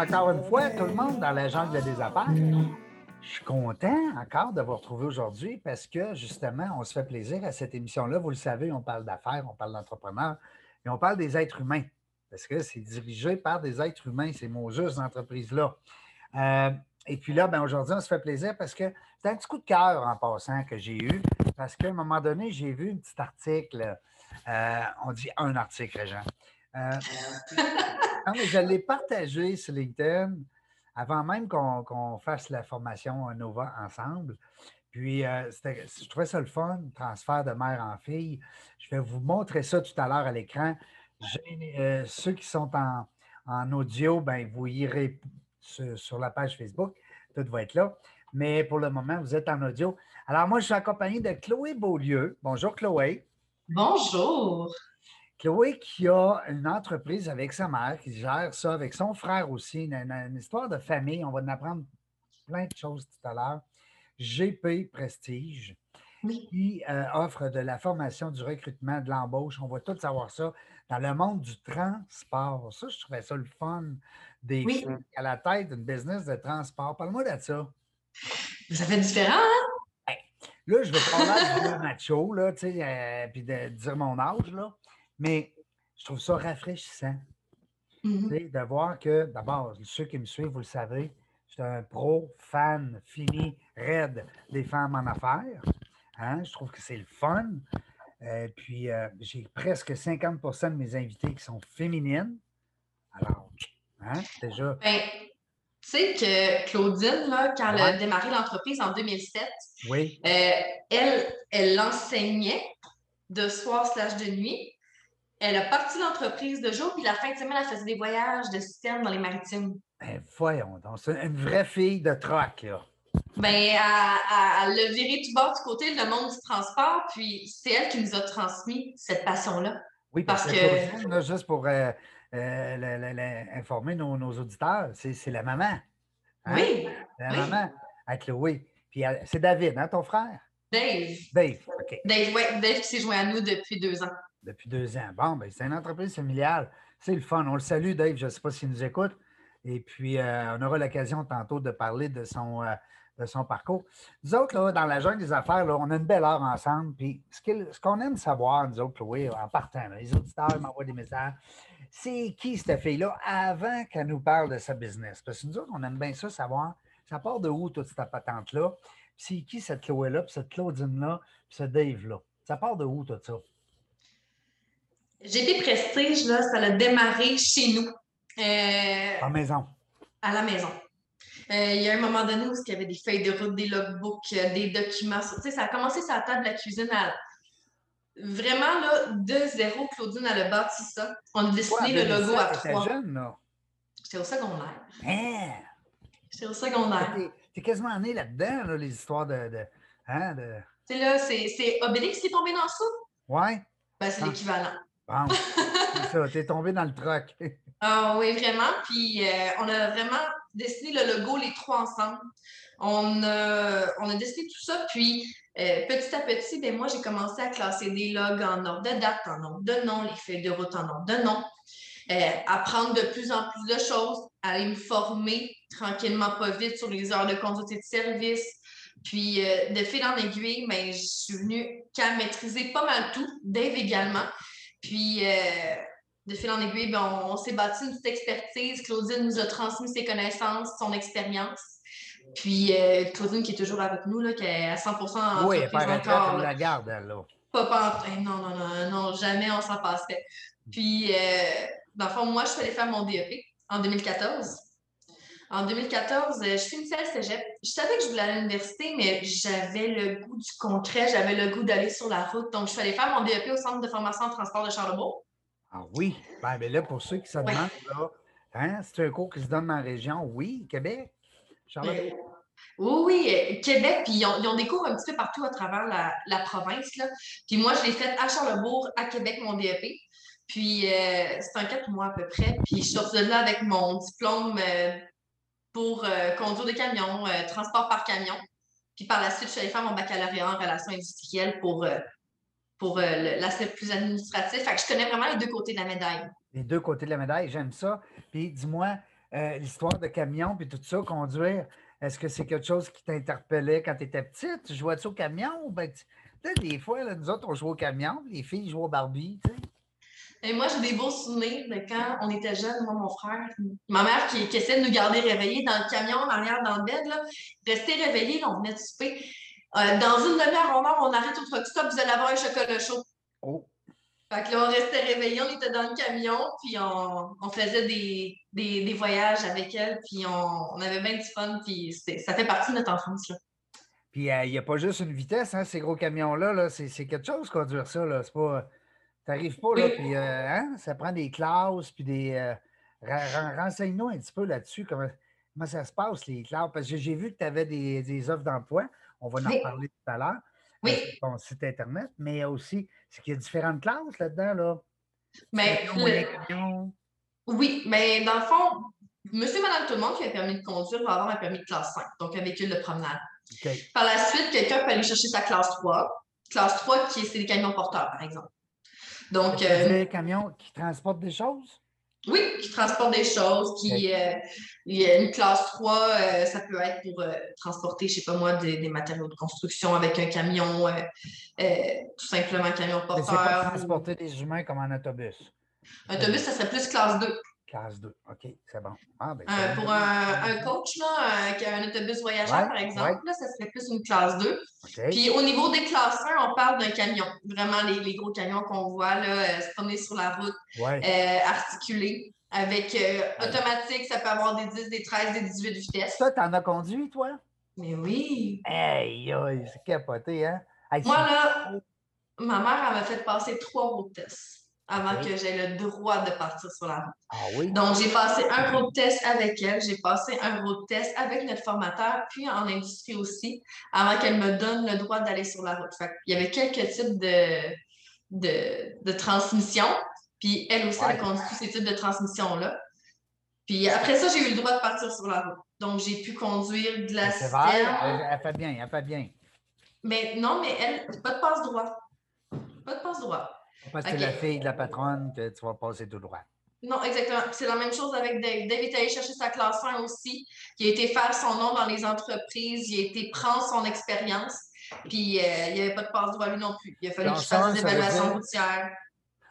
encore une fois tout le monde dans la jungle des affaires. Je suis content encore de vous retrouver aujourd'hui parce que justement, on se fait plaisir à cette émission-là. Vous le savez, on parle d'affaires, on parle d'entrepreneurs et on parle des êtres humains parce que c'est dirigé par des êtres humains, ces maudusses entreprises-là. Euh, et puis là, ben aujourd'hui, on se fait plaisir parce que c'est un petit coup de cœur en passant que j'ai eu parce qu'à un moment donné, j'ai vu un petit article. Euh, on dit un article, Jean. Euh, non, mais je l'ai partagé sur LinkedIn avant même qu'on fasse la formation Nova ensemble. Puis, euh, je trouvais ça le fun, transfert de mère en fille. Je vais vous montrer ça tout à l'heure à l'écran. Euh, ceux qui sont en, audio, ben, vous irez sur, la page Facebook. Tout va être là. Mais pour le moment, vous êtes en audio. Alors, moi, je suis accompagné de Chloé Beaulieu. Bonjour, Chloé. Bonjour. Chloé qui a une entreprise avec sa mère, qui gère ça avec son frère aussi, une, histoire de famille. On va en apprendre plein de choses tout à l'heure. GP Prestige, qui euh, offre de la formation, du recrutement, de l'embauche. On va tout savoir ça dans le monde du transport. Ça, je trouvais ça le fun des oui. à la tête d'une business de transport. Parle-moi de ça. Ça fait différent, hein? là, je vais parler de macho, là, tu sais, euh, puis de dire mon âge, là. Mais je trouve ça rafraîchissant mm-hmm. de voir que, d'abord, ceux qui me suivent, vous le savez, je suis un pro, fan, fini, raide des femmes en affaires. Hein? Je trouve que c'est le fun. Euh, puis, euh, j'ai presque 50% de mes invités qui sont féminines. Alors, hein, déjà. Ben, tu sais que Claudine, là, quand elle a démarré l'entreprise en 2007, oui. Euh, elle, elle enseignait de soir slash de nuit. Elle a parti l'entreprise de jour, puis la fin de semaine, elle faisait des voyages de système dans les maritimes. Ben, voyons donc, c'est une vraie fille de troc, là. Ben, elle, a viré tout bas du côté, le monde du transport, puis c'est elle qui nous a transmis cette passion-là. Oui, parce, que. juste pour euh, euh, informer nos, auditeurs, c'est la maman. Hein? Oui. La maman à Chloé. Puis c'est David, hein, ton frère? Dave. Dave, OK. Dave, oui, Dave qui s'est joint à nous depuis deux ans. Depuis deux ans. Bon, ben, c'est une entreprise familiale. C'est le fun. On le salue, Dave. Je ne sais pas s'il nous écoute. Et puis, euh, on aura l'occasion tantôt de parler de son, euh, de son parcours. Nous autres, là, dans la jungle des affaires, là, on a une belle heure ensemble. Puis, ce qu'on aime savoir, nous autres, Chloé, en partant, les auditeurs m'envoient des messages. C'est qui cette fille-là avant qu'elle nous parle de sa business? Parce que nous autres, on aime bien ça savoir. Ça part de où, toute cette patente-là? C'est qui cette Chloé-là, puis cette Claudine-là, puis ce Dave-là? Ça part de où, tout ça? GP Prestige, là, ça a démarré chez nous. Euh, à la maison. À la maison. Euh, il y a un moment donné où il y avait des feuilles de route, des logbooks, euh, des documents. Tu sais, ça a commencé sur la table de la cuisine à, vraiment là, de zéro, Claudine, elle a bâti ça. On a dessiné le logo à trois. jeune, là. J'étais au secondaire. Hein? J'étais au secondaire. T'es quasiment né là-dedans, là, les histoires de. de, hein, de... Tu sais, là, c'est Obélix qui est tombé dans ça? Ouais. Ben, c'est ah. l'équivalent. Bon, c'est ça, t'es tombé dans le truc. ah oui, vraiment. Puis euh, on a vraiment dessiné le logo les trois ensemble. On a, on a dessiné tout ça, puis euh, petit à petit, ben, moi, j'ai commencé à classer des logs en ordre de date, en ordre de nom, les feuilles de route en ordre de nom, euh, apprendre de plus en plus de choses, aller me former tranquillement, pas vite sur les heures de conduite et de service. Puis, de fil en aiguille, ben, je suis venue qu'à maîtriser pas mal tout, Dave également. Puis, euh, de fil en aiguille, ben, on, s'est bâti une petite expertise. Claudine nous a transmis ses connaissances, son expérience. Puis, euh, Claudine qui est toujours avec nous, là, qui est à 100 en Oui, elle encore. la garde, elle, là. Pas, pas non, non, non, non, jamais on s'en passait. Puis, euh, dans le fond, moi, je suis allée faire mon DEP en 2014. En 2014, je finissais le cégep. Je savais que je voulais aller à l'université, mais j'avais le goût du concret, j'avais le goût d'aller sur la route. Donc, je suis allée faire mon DEP au Centre de formation en transport de Charlebourg. Ah oui? Ben, ben là, pour ceux qui se demandent, là, hein, c'est un cours qui se donne dans la région, oui, Québec, Charlebourg. Euh, oui, oui, euh, Québec, puis ils ont, des cours un petit peu partout à travers la, province. Là. Puis moi, je l'ai fait à Charlebourg, à Québec, mon DEP. Puis euh, c'est un quatre mois à peu près. Puis je suis sortie de là avec mon diplôme pour euh, conduire des camions, euh, transport par camion. Puis par la suite, je suis allée faire mon baccalauréat en relations industrielles pour, euh, pour l'aspect plus administratif. Fait que je connais vraiment les deux côtés de la médaille. Les deux côtés de la médaille, j'aime ça. Puis dis-moi, l'histoire de camion puis tout ça, conduire, est-ce que c'est quelque chose qui t'interpellait quand tu étais petite? Tu jouais-tu au camion? Ben, des fois, là, nous autres, on jouait au camion, les filles jouaient au Barbie, tu sais. Et moi, j'ai des beaux souvenirs de quand on était jeunes, moi, mon frère, ma mère qui, qui essaie de nous garder réveillés dans le camion, en arrière, dans le bed, là, rester réveillés, on venait de souper. Euh, dans une demi-heure, on, on arrête au truck stop, vous allez avoir un chocolat chaud. Oh. Fait que là, on restait réveillés, on était dans le camion, puis on, faisait des, des, voyages avec elle, puis on, avait bien du fun, puis ça fait partie de notre enfance. Là. Puis euh, il n'y a pas juste une vitesse, hein, ces gros camions-là, -là, c'est quelque chose conduire ça. Là. C'est pas. T'arrives pas, là, puis euh, hein, ça prend des classes, puis des. Euh, renseigne-nous un petit peu là-dessus, comment, comment, ça se passe, les classes, parce que j'ai vu que tu avais des, des offres d'emploi. On va en parler tout à l'heure. Oui. ton site Internet, mais aussi, c'est qu'il y a différentes classes là-dedans, là? Mais Oui, mais dans le fond, monsieur et madame tout le monde qui a un permis de conduire va avoir un permis de classe 5, donc un véhicule de promenade. Par la suite, quelqu'un peut aller chercher sa classe 3. Classe 3, qui c'est des camions porteurs, par exemple. Donc. Euh, des camions qui transportent des choses? Oui, qui transportent des choses, qui euh, il y a une classe 3, euh, ça peut être pour euh, transporter, je ne sais pas moi, des, matériaux de construction avec un camion, tout simplement un camion porteur. C'est pas transporter des humains comme un autobus. Un autobus, ça serait plus classe 2. Classe 2, OK, c'est bon. Ah, ben, pour un, coach là, qui a un autobus voyageur, par exemple, là, ça serait plus une classe 2. Puis au niveau des classes 1, on parle d'un camion. Vraiment, les, les gros camions qu'on voit là, se promener sur la route, articulés. Avec euh, automatique, ça peut avoir des 10, des 13, des 18 vitesses. Ça, t'en as conduit, toi? Mais oui. Hey, c'est capoté, hein? Moi, là, ma mère, elle m'a fait passer trois road tests avant que j'aie le droit de partir sur la route. Ah oui? Donc, j'ai passé un road test avec elle, j'ai passé un road test avec notre formateur, puis en industrie aussi, avant qu'elle me donne le droit d'aller sur la route. Fait il y avait quelques types de, de, de transmission. Puis elle aussi, elle a conduit tous ces types de transmissions-là. Puis après ça, j'ai eu le droit de partir sur la route. Donc, j'ai pu conduire de la vrai, elle, fait bien, elle fait bien. Mais non, mais elle, pas de passe droit. Pas de passe droit. Parce que c'est la fille de la patronne que tu vas passer tout droit. Non, exactement. C'est la même chose avec Dave. Dave est allé chercher sa classe 1 aussi. Il a été faire son nom dans les entreprises. Il a été prendre son expérience. Puis euh, il n'y avait pas de passe droit lui non plus. Il a fallu qu'il fasse des évaluations routières.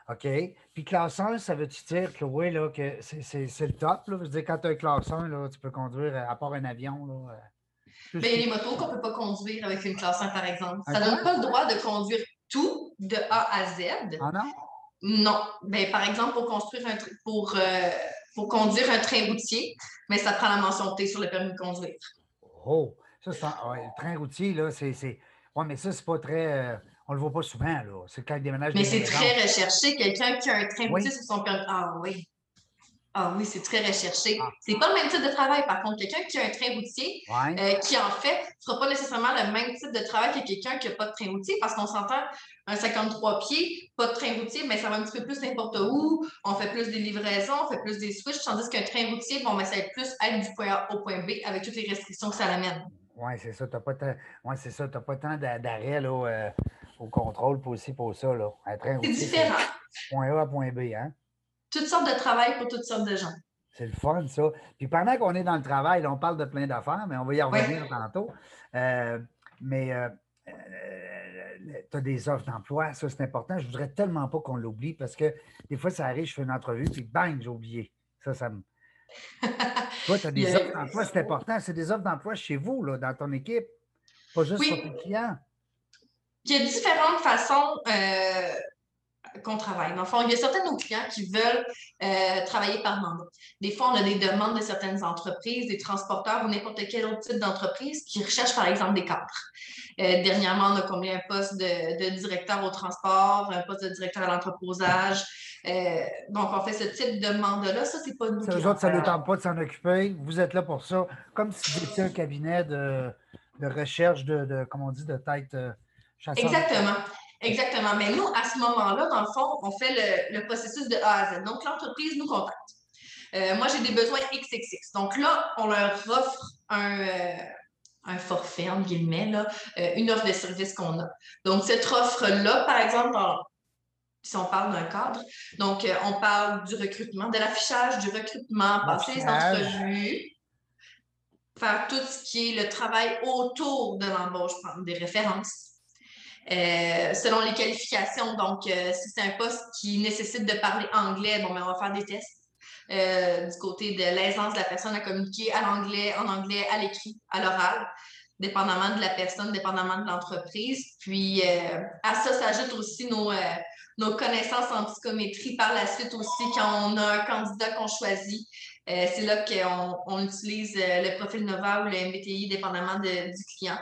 OK. Puis classe 1, ça veut-tu dire, Chloé, là, que c'est le top? Là? Je veux dire, quand tu as classe 1, là, tu peux conduire à part un avion. Là, euh, il y a les motos qu'on ne peut pas conduire avec une classe 1, par exemple. Ça ne donne pas le droit de conduire tout de A à Z. Ah non? Non. Ben, par exemple, pour construire un pour, euh, pour conduire un train routier, mais ça prend la mention T sur le permis de conduire. Oh! Ça, c'est le train routier, là, c'est. Oui, mais ça, c'est pas très. Euh, on le voit pas souvent, là. C'est quand il déménage. Mais c'est très recherché. Quelqu'un qui a un train routier sur son permis. Ah oui. Ah oui, c'est très recherché. Ah. C'est pas le même type de travail, par contre. Quelqu'un qui a un train routier, euh, qui en fait ne sera pas nécessairement le même type de travail que quelqu'un qui n'a pas de train routier, parce qu'on s'entend un 53 pieds, pas de train routier, mais ça va un petit peu plus n'importe où. On fait plus des livraisons, on fait plus des switches, tandis qu'un train routier, bon, mais ça va être plus être du point A au point B avec toutes les restrictions que ça amène. Oui, c'est ça. Tu n'as pas, tant... pas tant d'arrêt là, euh, au contrôle pour aussi pour ça. Là. c'est différent. Point A à point B, hein? Toutes sortes de travail pour toutes sortes de gens. C'est le fun, ça. Puis pendant qu'on est dans le travail, on parle de plein d'affaires, mais on va y revenir tantôt. Euh, mais euh, tu as des offres d'emploi, ça c'est important. Je voudrais tellement pas qu'on l'oublie parce que des fois, ça arrive, je fais une entrevue, puis bang, j'ai oublié. Ça, ça me. Toi, tu as des offres d'emploi, c'est important. C'est des offres d'emploi chez vous, là, dans ton équipe, pas juste pour tes clients. Il y a différentes façons euh, qu'on travaille. Dans il y a certains de nos clients qui veulent euh, travailler par mandat. Des fois, on a des demandes de certaines entreprises, des transporteurs ou n'importe quel autre type d'entreprise qui recherchent, par exemple, des cadres. Euh, dernièrement, on a combien un poste de, directeur au transport, un poste de directeur à l'entreposage. donc, on fait ce type de mandat-là. Ça, c'est pas nous. Ça, autres, ça ne tente pas de s'en occuper. Vous êtes là pour ça. Comme si vous étiez un cabinet de, recherche de, de, comme on dit, de tête Exactement. Exactement. Mais nous, à ce moment-là, dans le fond, on fait le, processus de A à Z. Donc, l'entreprise nous contacte. Euh, moi, j'ai des besoins XXX. Donc là, on leur offre un, euh, forfait, entre guillemets, là, euh, une offre de service qu'on a. Donc, cette offre-là, par exemple, si on parle d'un cadre. Donc, on parle du recrutement, de l'affichage, du recrutement, passer les entrevues, faire tout ce qui est le travail autour de l'embauche, prendre des références. Euh, selon les qualifications, donc euh, si c'est un poste qui nécessite de parler anglais, bon, ben, on va faire des tests. du côté de l'aisance de la personne à communiquer à l'anglais, en anglais, à l'écrit, à l'oral dépendamment de la personne, dépendamment de l'entreprise. Puis à ça s'ajoutent aussi nos, connaissances en psychométrie par la suite aussi quand on a un candidat qu'on choisit. Euh, c'est là qu'on on utilise euh, le profil Nova ou le MBTI, dépendamment du client.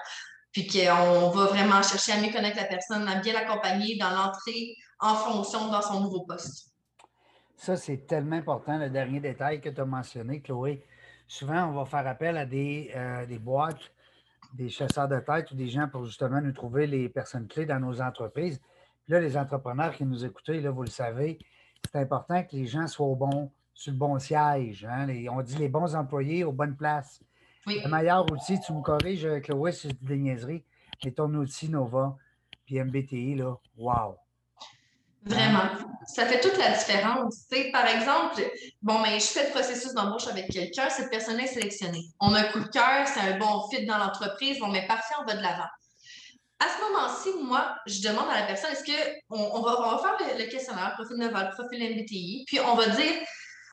Puis qu'on va vraiment chercher à mieux connaître la personne, à bien l'accompagner dans l'entrée en fonction dans son nouveau poste. Ça, c'est tellement important, le dernier détail que tu as mentionné, Chloé. Souvent, on va faire appel à des, euh, boîtes, des chasseurs de tête ou des gens pour justement nous trouver les personnes clés dans nos entreprises. Là, les entrepreneurs qui nous écoutent, là, vous le savez, c'est important que les gens soient au bon, sur le bon siège. Hein. on dit les bons employés aux bonnes places. Le meilleur outil, tu me corriges, Chloé, c'est des niaiseries, mais ton outil Nova, puis MBTI, là, wow! Vraiment. Ça fait toute la différence. par exemple, bon, mais je fais le processus d'embauche avec quelqu'un, cette personne est sélectionnée. On a un coup de cœur, c'est un bon fit dans l'entreprise, bon, mais parfait, on va de l'avant à ce moment-ci, moi, je demande à la personne, est-ce qu'on on va, on va faire le, questionnaire, profil Naval, profil MBTI, puis on va dire,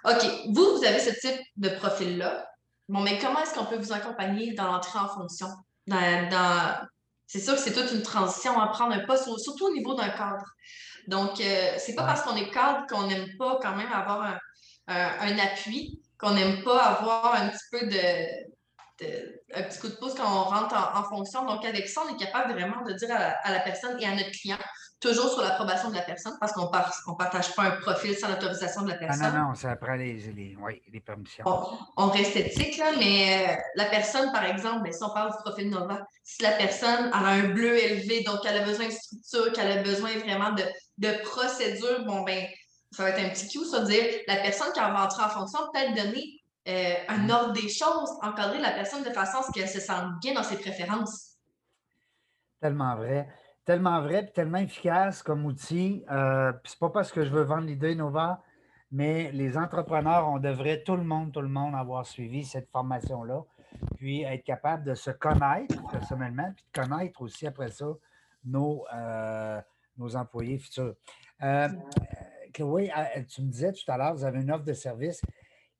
OK, vous, vous avez ce type de profil-là. Bon, mais comment est-ce qu'on peut vous accompagner dans l'entrée en fonction? Dans, C'est sûr que c'est toute une transition à prendre un poste, surtout au niveau d'un cadre. Donc, euh, c'est pas parce qu'on est cadre qu'on n'aime pas quand même avoir un, un appui, qu'on n'aime pas avoir un petit peu de, un petit coup de pouce quand on rentre en, fonction. Donc, avec ça, on est capable vraiment de dire à la, personne et à notre client, toujours sur l'approbation de la personne, parce qu'on ne partage pas un profil sans l'autorisation de la personne. Ah non, non, ça prend les, les, permissions. On, reste éthique, là, mais euh, la personne, par exemple, ben, si on parle du profil Nova, si la personne a un bleu élevé, donc elle a besoin de structure, qu'elle a besoin vraiment de, de procédure, bon, ben, ça va être un petit coup, ça veut dire la personne qui va entrer en fonction peut-être donner euh, un ordre des choses, encadrer la personne de façon à ce qu'elle se sente bien dans ses préférences. Tellement vrai. Tellement vrai, tellement efficace comme outil. Euh, c'est pas parce que je veux vendre l'idée Nova, mais les entrepreneurs, on devrait tout le monde, tout le monde avoir suivi cette formation-là, puis être capable de se connaître personnellement, puis de connaître aussi après ça nos, euh, nos employés futurs. Euh, Chloé, tu me disais tout à l'heure, vous avez une offre de service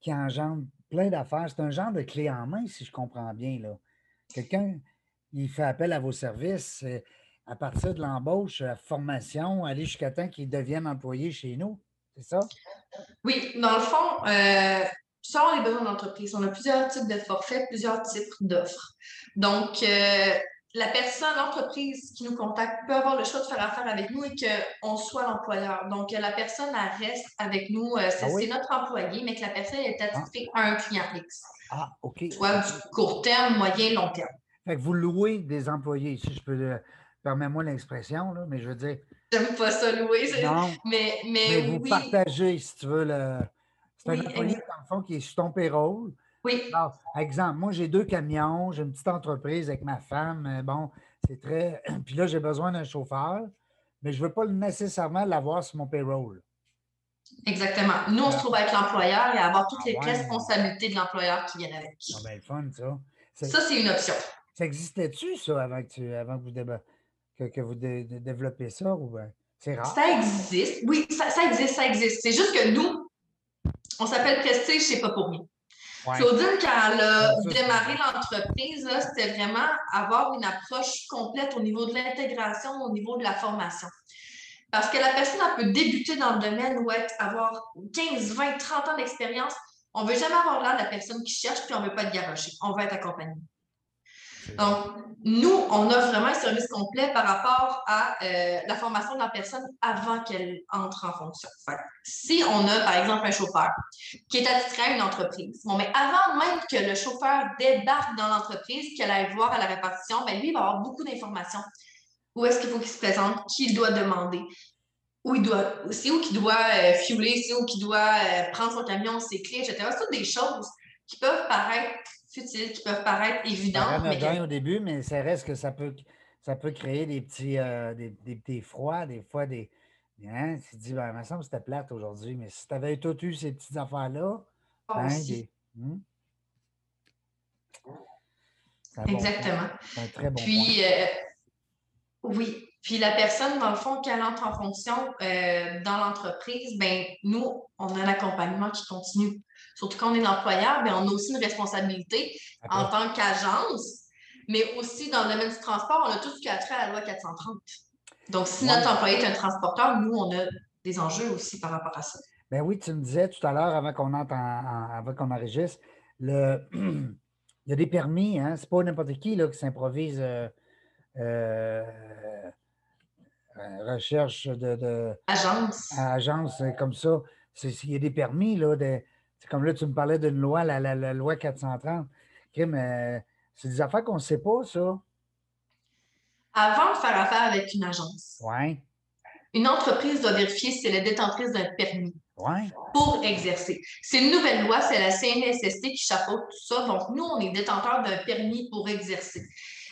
qui engendre plein d'affaires. C'est un genre de clé en main, si je comprends bien. Quelqu'un, il fait appel à vos services à partir de l'embauche, la formation, aller jusqu'à temps qu'il devienne employé chez nous. C'est ça? Oui, dans le fond, euh, selon les besoins d'entreprise, on a plusieurs types de forfaits, plusieurs types d'offres. Donc, euh, la personne, l'entreprise qui nous contacte peut avoir le choix de faire affaire avec nous et qu'on soit l'employeur. Donc, la personne, elle reste avec nous. Euh, ah c'est notre employé, mais que la personne est attitrée à un client X. Ah, OK. Soit du court terme, moyen, long terme. Fait que vous louez des employés, si je peux. Euh, permets-moi l'expression, mais je veux dire. J'aime pas ça louer. Non, mais, mais, mais vous partagez, si tu veux, le. C'est un employé, dans le fond, qui est sur ton payroll oui. Alors, exemple, moi, j'ai deux camions, j'ai une petite entreprise avec ma femme. Bon, c'est très. Puis là, j'ai besoin d'un chauffeur, mais je ne veux pas nécessairement l'avoir sur mon payroll. Exactement. Nous, on se trouve avec l'employeur et avoir toutes les ah responsabilités de l'employeur qui viennent avec. Ah ben, fun, ça. Ça, c'est une option. Ça existait-tu, ça, avant que, tu, avant que vous, que, vous développez ça? Ou ben, c'est rare? Ça existe. Oui, ça, ça existe, ça existe. C'est juste que nous, on s'appelle Prestige, c'est pas pour nous. Claudine, quand elle a démarré l'entreprise, c'était vraiment avoir une approche complète au niveau de l'intégration, au niveau de la formation. Parce que la personne elle peut débuter dans le domaine ou être, avoir 15, 20, 30 ans d'expérience. On ne veut jamais avoir là la personne qui cherche puis on ne veut pas être garocher. On veut être accompagné. Donc, nous, on offre vraiment un service complet par rapport à euh, la formation de la personne avant qu'elle entre en fonction. si on a, par exemple, un chauffeur qui est attitré à une entreprise, mais avant même que le chauffeur débarque dans l'entreprise, qu'elle aille voir à la répartition, ben, lui, il va avoir beaucoup d'informations. Où est-ce qu'il faut qu'il se présente, qui il doit demander, où il doit, c'est où qu'il doit euh, fueler, c'est où qu'il doit euh, prendre son camion, ses clés, etc. C'est toutes des choses qui peuvent paraître futiles, qui peuvent paraître évidentes. mais au début, mais ça reste que ça peut, ça peut créer des petits, euh, des, froids, des fois des, Hein? Tu te dis, ben, il me semble que c'était plate aujourd'hui, mais si tu avais tout eu ces petites affaires-là, Ah, hein, des- hmm? Un bon Exactement. un très bon point. Puis, euh, oui. Puis la personne, dans le fond, qu'elle entre en fonction euh, dans l'entreprise, ben nous, on a l'accompagnement qui continue. Surtout quand on est l'employeur, ben, on a aussi une responsabilité en tant qu'agence, mais aussi dans le domaine du transport, on a tout ce qui a trait à la loi 430. Donc, si Ouais. notre employé est un transporteur, nous, on a des enjeux aussi par rapport à ça. Ben oui, tu me disais tout à l'heure, avant qu'on entre en- avant qu'on enregistre, le, il y a des permis, hein? C'est pas n'importe qui là, qui s'improvise euh, euh, euh, recherche de, de- Agence. agence comme ça. Il y a des permis, là, de, c'est comme là, tu me parlais d'une loi, la, la- la loi 430. Crime, euh, c'est des affaires qu'on ne sait pas, ça. Avant de faire affaire avec une agence, Oui, une entreprise doit vérifier si elle est détentrice d'un permis. oui. pour exercer. C'est une nouvelle loi, c'est la CNSST qui chapeaute tout ça. Donc, nous, on est détenteur d'un permis pour exercer.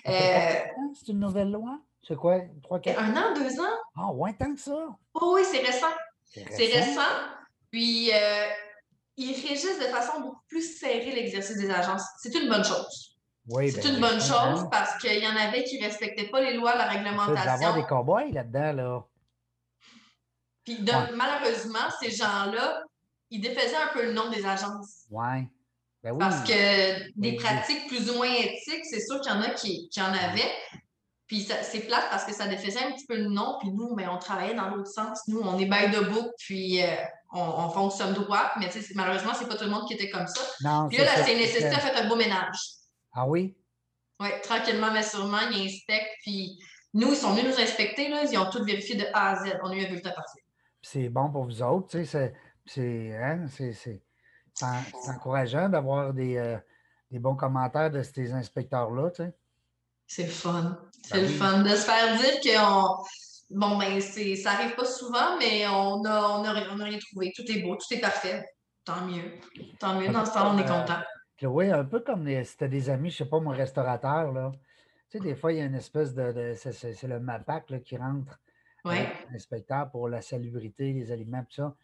Euh, C'est une nouvelle loi? C'est quoi? Trois, quatre? un an, deux ans? Ah, ouais, tant que ça. Oh oui, c'est récent. C'est C'est récent. Puis, euh, ils régissent de façon beaucoup plus serrée l'exercice des agences. C'est une bonne chose. Oui, C'est ben, une bonne je chose parce qu'il y en avait qui ne respectaient pas les lois, la Ça, D'avoir réglementation. des cow-boys là-dedans, là. Puis, de- Ouais. malheureusement, ces gens-là, ils défaisaient un peu le nom des agences. Oui. Ben oui. Parce que des pratiques plus ou moins éthiques, c'est sûr qu'il y en a qui, qui en avaient. Puis c'est plate parce que ça défaisait un petit peu le nom. Puis nous, mais on travaillait dans l'autre sens. Nous, on est by the book, puis euh, on, on fonctionne droit. Mais tu sais, c'est- malheureusement, c'est pas tout le monde qui était comme ça. Non, Puis c'est là, la ça, CNSST c'est a que- fait un beau ménage. Ah oui? Oui, tranquillement, mais sûrement, ils inspectent. Puis nous, ils sont venus nous inspecter. Là, ils ont tout vérifié de A à Z. On a eu un bulletin parfait. Puis c'est bon pour vous autres, tu sais, c'est- c'est hein, encourageant d'avoir des, euh, des bons commentaires de ces inspecteurs-là, tu sais. C'est le fun. C'est Ben le fun de se faire dire qu'on. Bon, ben, c'est, ça arrive pas souvent, mais on a, on, a, on a rien trouvé. Tout est beau, tout est parfait. Tant mieux. Tant mieux. Dans ce temps, on est Euh, content. Chloé, un peu comme les- si tu des amis, je sais pas, mon restaurateur, là. Tu sais, des fois, il y a une espèce de. de- c'est- c'est c'est le MAPAC là, qui rentre Oui. avec l'inspecteur pour la salubrité, les aliments, tout ça.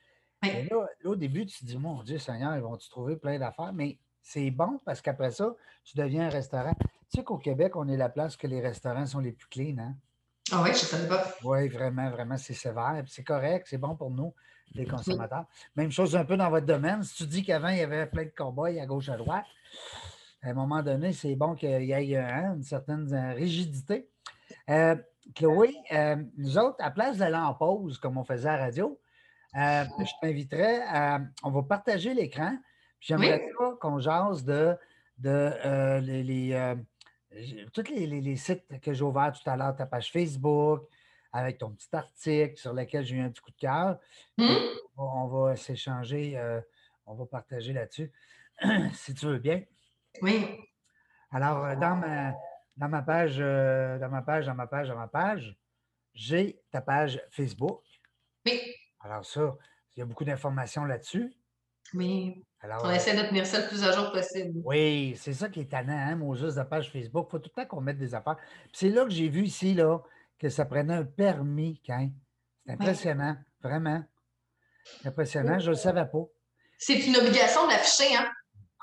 Oui. Et là, là, au début, tu te dis, mon Dieu Seigneur, ils vont-tu trouver plein d'affaires? Mais c'est bon parce qu'après ça, tu deviens un restaurant. Tu sais qu'au Québec, on est la place que les restaurants sont les plus clean, hein? Ah oui, je savais pas. Oui, vraiment, vraiment, c'est sévère. C'est correct, c'est bon pour nous, les consommateurs. Même chose un peu dans votre domaine. Si tu dis qu'avant, il y avait plein de cow-boys à gauche, à droite, à un moment donné, c'est bon qu'il y ait hein, une certaine euh, rigidité. Euh, Chloé, euh, nous autres, à place d'aller en pause, comme on faisait à la radio, euh, je t'inviterais à. On va partager l'écran. puis J'aimerais ça qu'on jase de, de euh, les, euh, tous les, les- les sites que j'ai ouverts tout à l'heure, ta page Facebook, avec ton petit article sur lequel j'ai eu un petit coup de cœur. Hum? On va s'échanger, euh, on va partager là-dessus, si tu veux bien. Oui. Alors, euh, dans ma, dans ma page, euh, dans ma page, dans ma page, dans ma page, j'ai ta page Facebook. Oui. Alors, ça, il y a beaucoup d'informations là-dessus. Oui. Alors, On euh, essaie de tenir ça le plus à jour possible. oui, c'est ça qui est tannant, hein, Moses, de page Facebook. Il faut tout le temps qu'on mette des affaires. Puis c'est là que j'ai vu ici, là, que ça prenait un permis, quand. C'est impressionnant, vraiment. Impressionnant, je ne le savais pas. C'est une obligation de l'afficher, hein?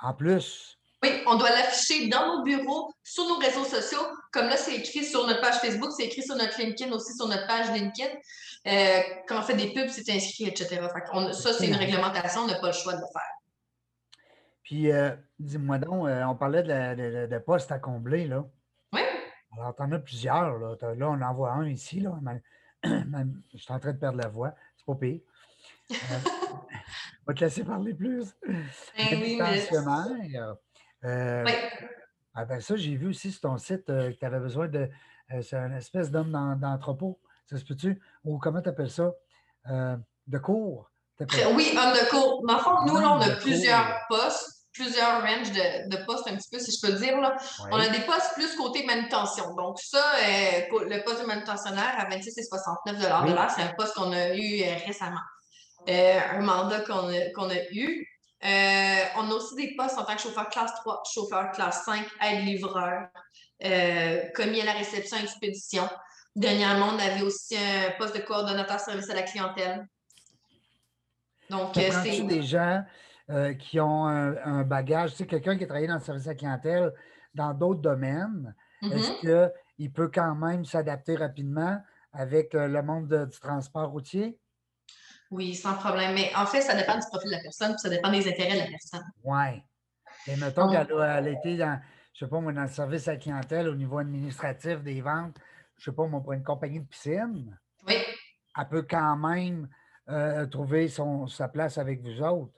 En plus, Oui, on doit l'afficher dans nos bureaux, sur nos réseaux sociaux. Comme là, c'est écrit sur notre page Facebook, c'est écrit sur notre LinkedIn, aussi sur notre page LinkedIn. Euh, quand on fait des pubs, c'est inscrit, etc. Ça, c'est une réglementation, on n'a pas le choix de le faire. Puis euh, dis-moi donc, euh, on parlait de, de- postes à combler, là. Oui, Alors, tu en as plusieurs, là. Là, on en voit un ici, là. Je suis en train de perdre la voix. C'est pas pire. Euh, on va te laisser parler plus. Ben oui, mais- oui. ah ben ça, j'ai vu aussi sur ton site que tu avais besoin de. c'est une espèce d'homme d'en- d'entrepôt. Ça se peut-tu? Ou comment tu appelles ça? De cours. Oui, homme de cours. Dans le fond, nous, là, on a plusieurs postes, plusieurs ranges de, de postes, un petit peu, si je peux dire. Là. On a des postes plus côté manutention. Donc, ça, euh, le poste de manutentionnaire à 26 et 69 de Oui. l'heure, c'est un poste qu'on a eu euh, récemment. Euh, un mandat qu'on a, a eu. On a aussi des postes en tant que chauffeur classe 3, chauffeur classe 5, aide-livreur, commis à la réception expédition. Dernièrement, on avait aussi un poste de coordonnateur service à la clientèle. Donc, c'est. des gens euh, qui ont un, bagage, tu sais, quelqu'un qui a travaillé dans le service à la clientèle dans d'autres domaines, est-ce mm-hmm. qu'il peut quand même s'adapter rapidement avec euh, le monde du transport routier? Oui, sans problème. Mais en fait, ça dépend du profil de la personne, puis ça dépend des intérêts de la personne. Oui. Et mettons qu'elle a, été dans, je sais pas moi, dans le service à la clientèle au niveau administratif des ventes, je sais pas moi, pour une compagnie de piscine. Oui. Elle peut quand même euh, trouver son, sa place avec vous autres.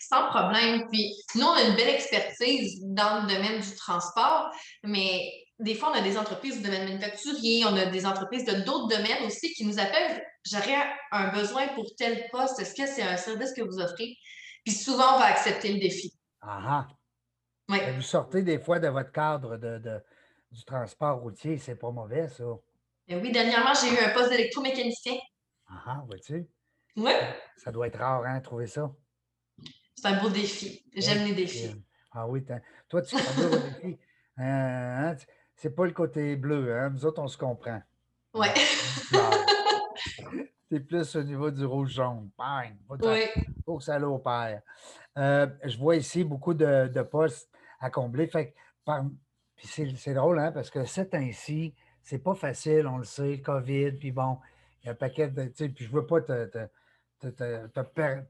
Sans problème. Puis nous, on a une belle expertise dans le domaine du transport, mais des fois, on a des entreprises du domaine manufacturier, on a des entreprises de d'autres domaines aussi qui nous appellent. J'aurais un besoin pour tel poste. Est-ce que c'est un service que vous offrez? Puis souvent, on va accepter le défi. Ah, ah. Vous sortez des fois de votre cadre de, du transport routier, c'est pas mauvais, ça. Ben oui, dernièrement, j'ai eu un poste d'électromécanicien. Ah, ah vois-tu? Oui. Ça doit être rare, hein, trouver ça. C'est un beau défi. J'aime les défis. Ah oui, toi, tu comprends le défi. Euh, hein? C'est pas le côté bleu, hein? Nous autres, on se comprend. Oui. C'est plus au niveau du rouge-jaune. Bang! Oui. Faut que ça l'opère. Euh, je vois ici beaucoup de, postes à combler. Fait c'est drôle, hein, parce que c'est ainsi, c'est pas facile, on le sait, COVID, puis bon, il y a un paquet de. Puis je veux pas te,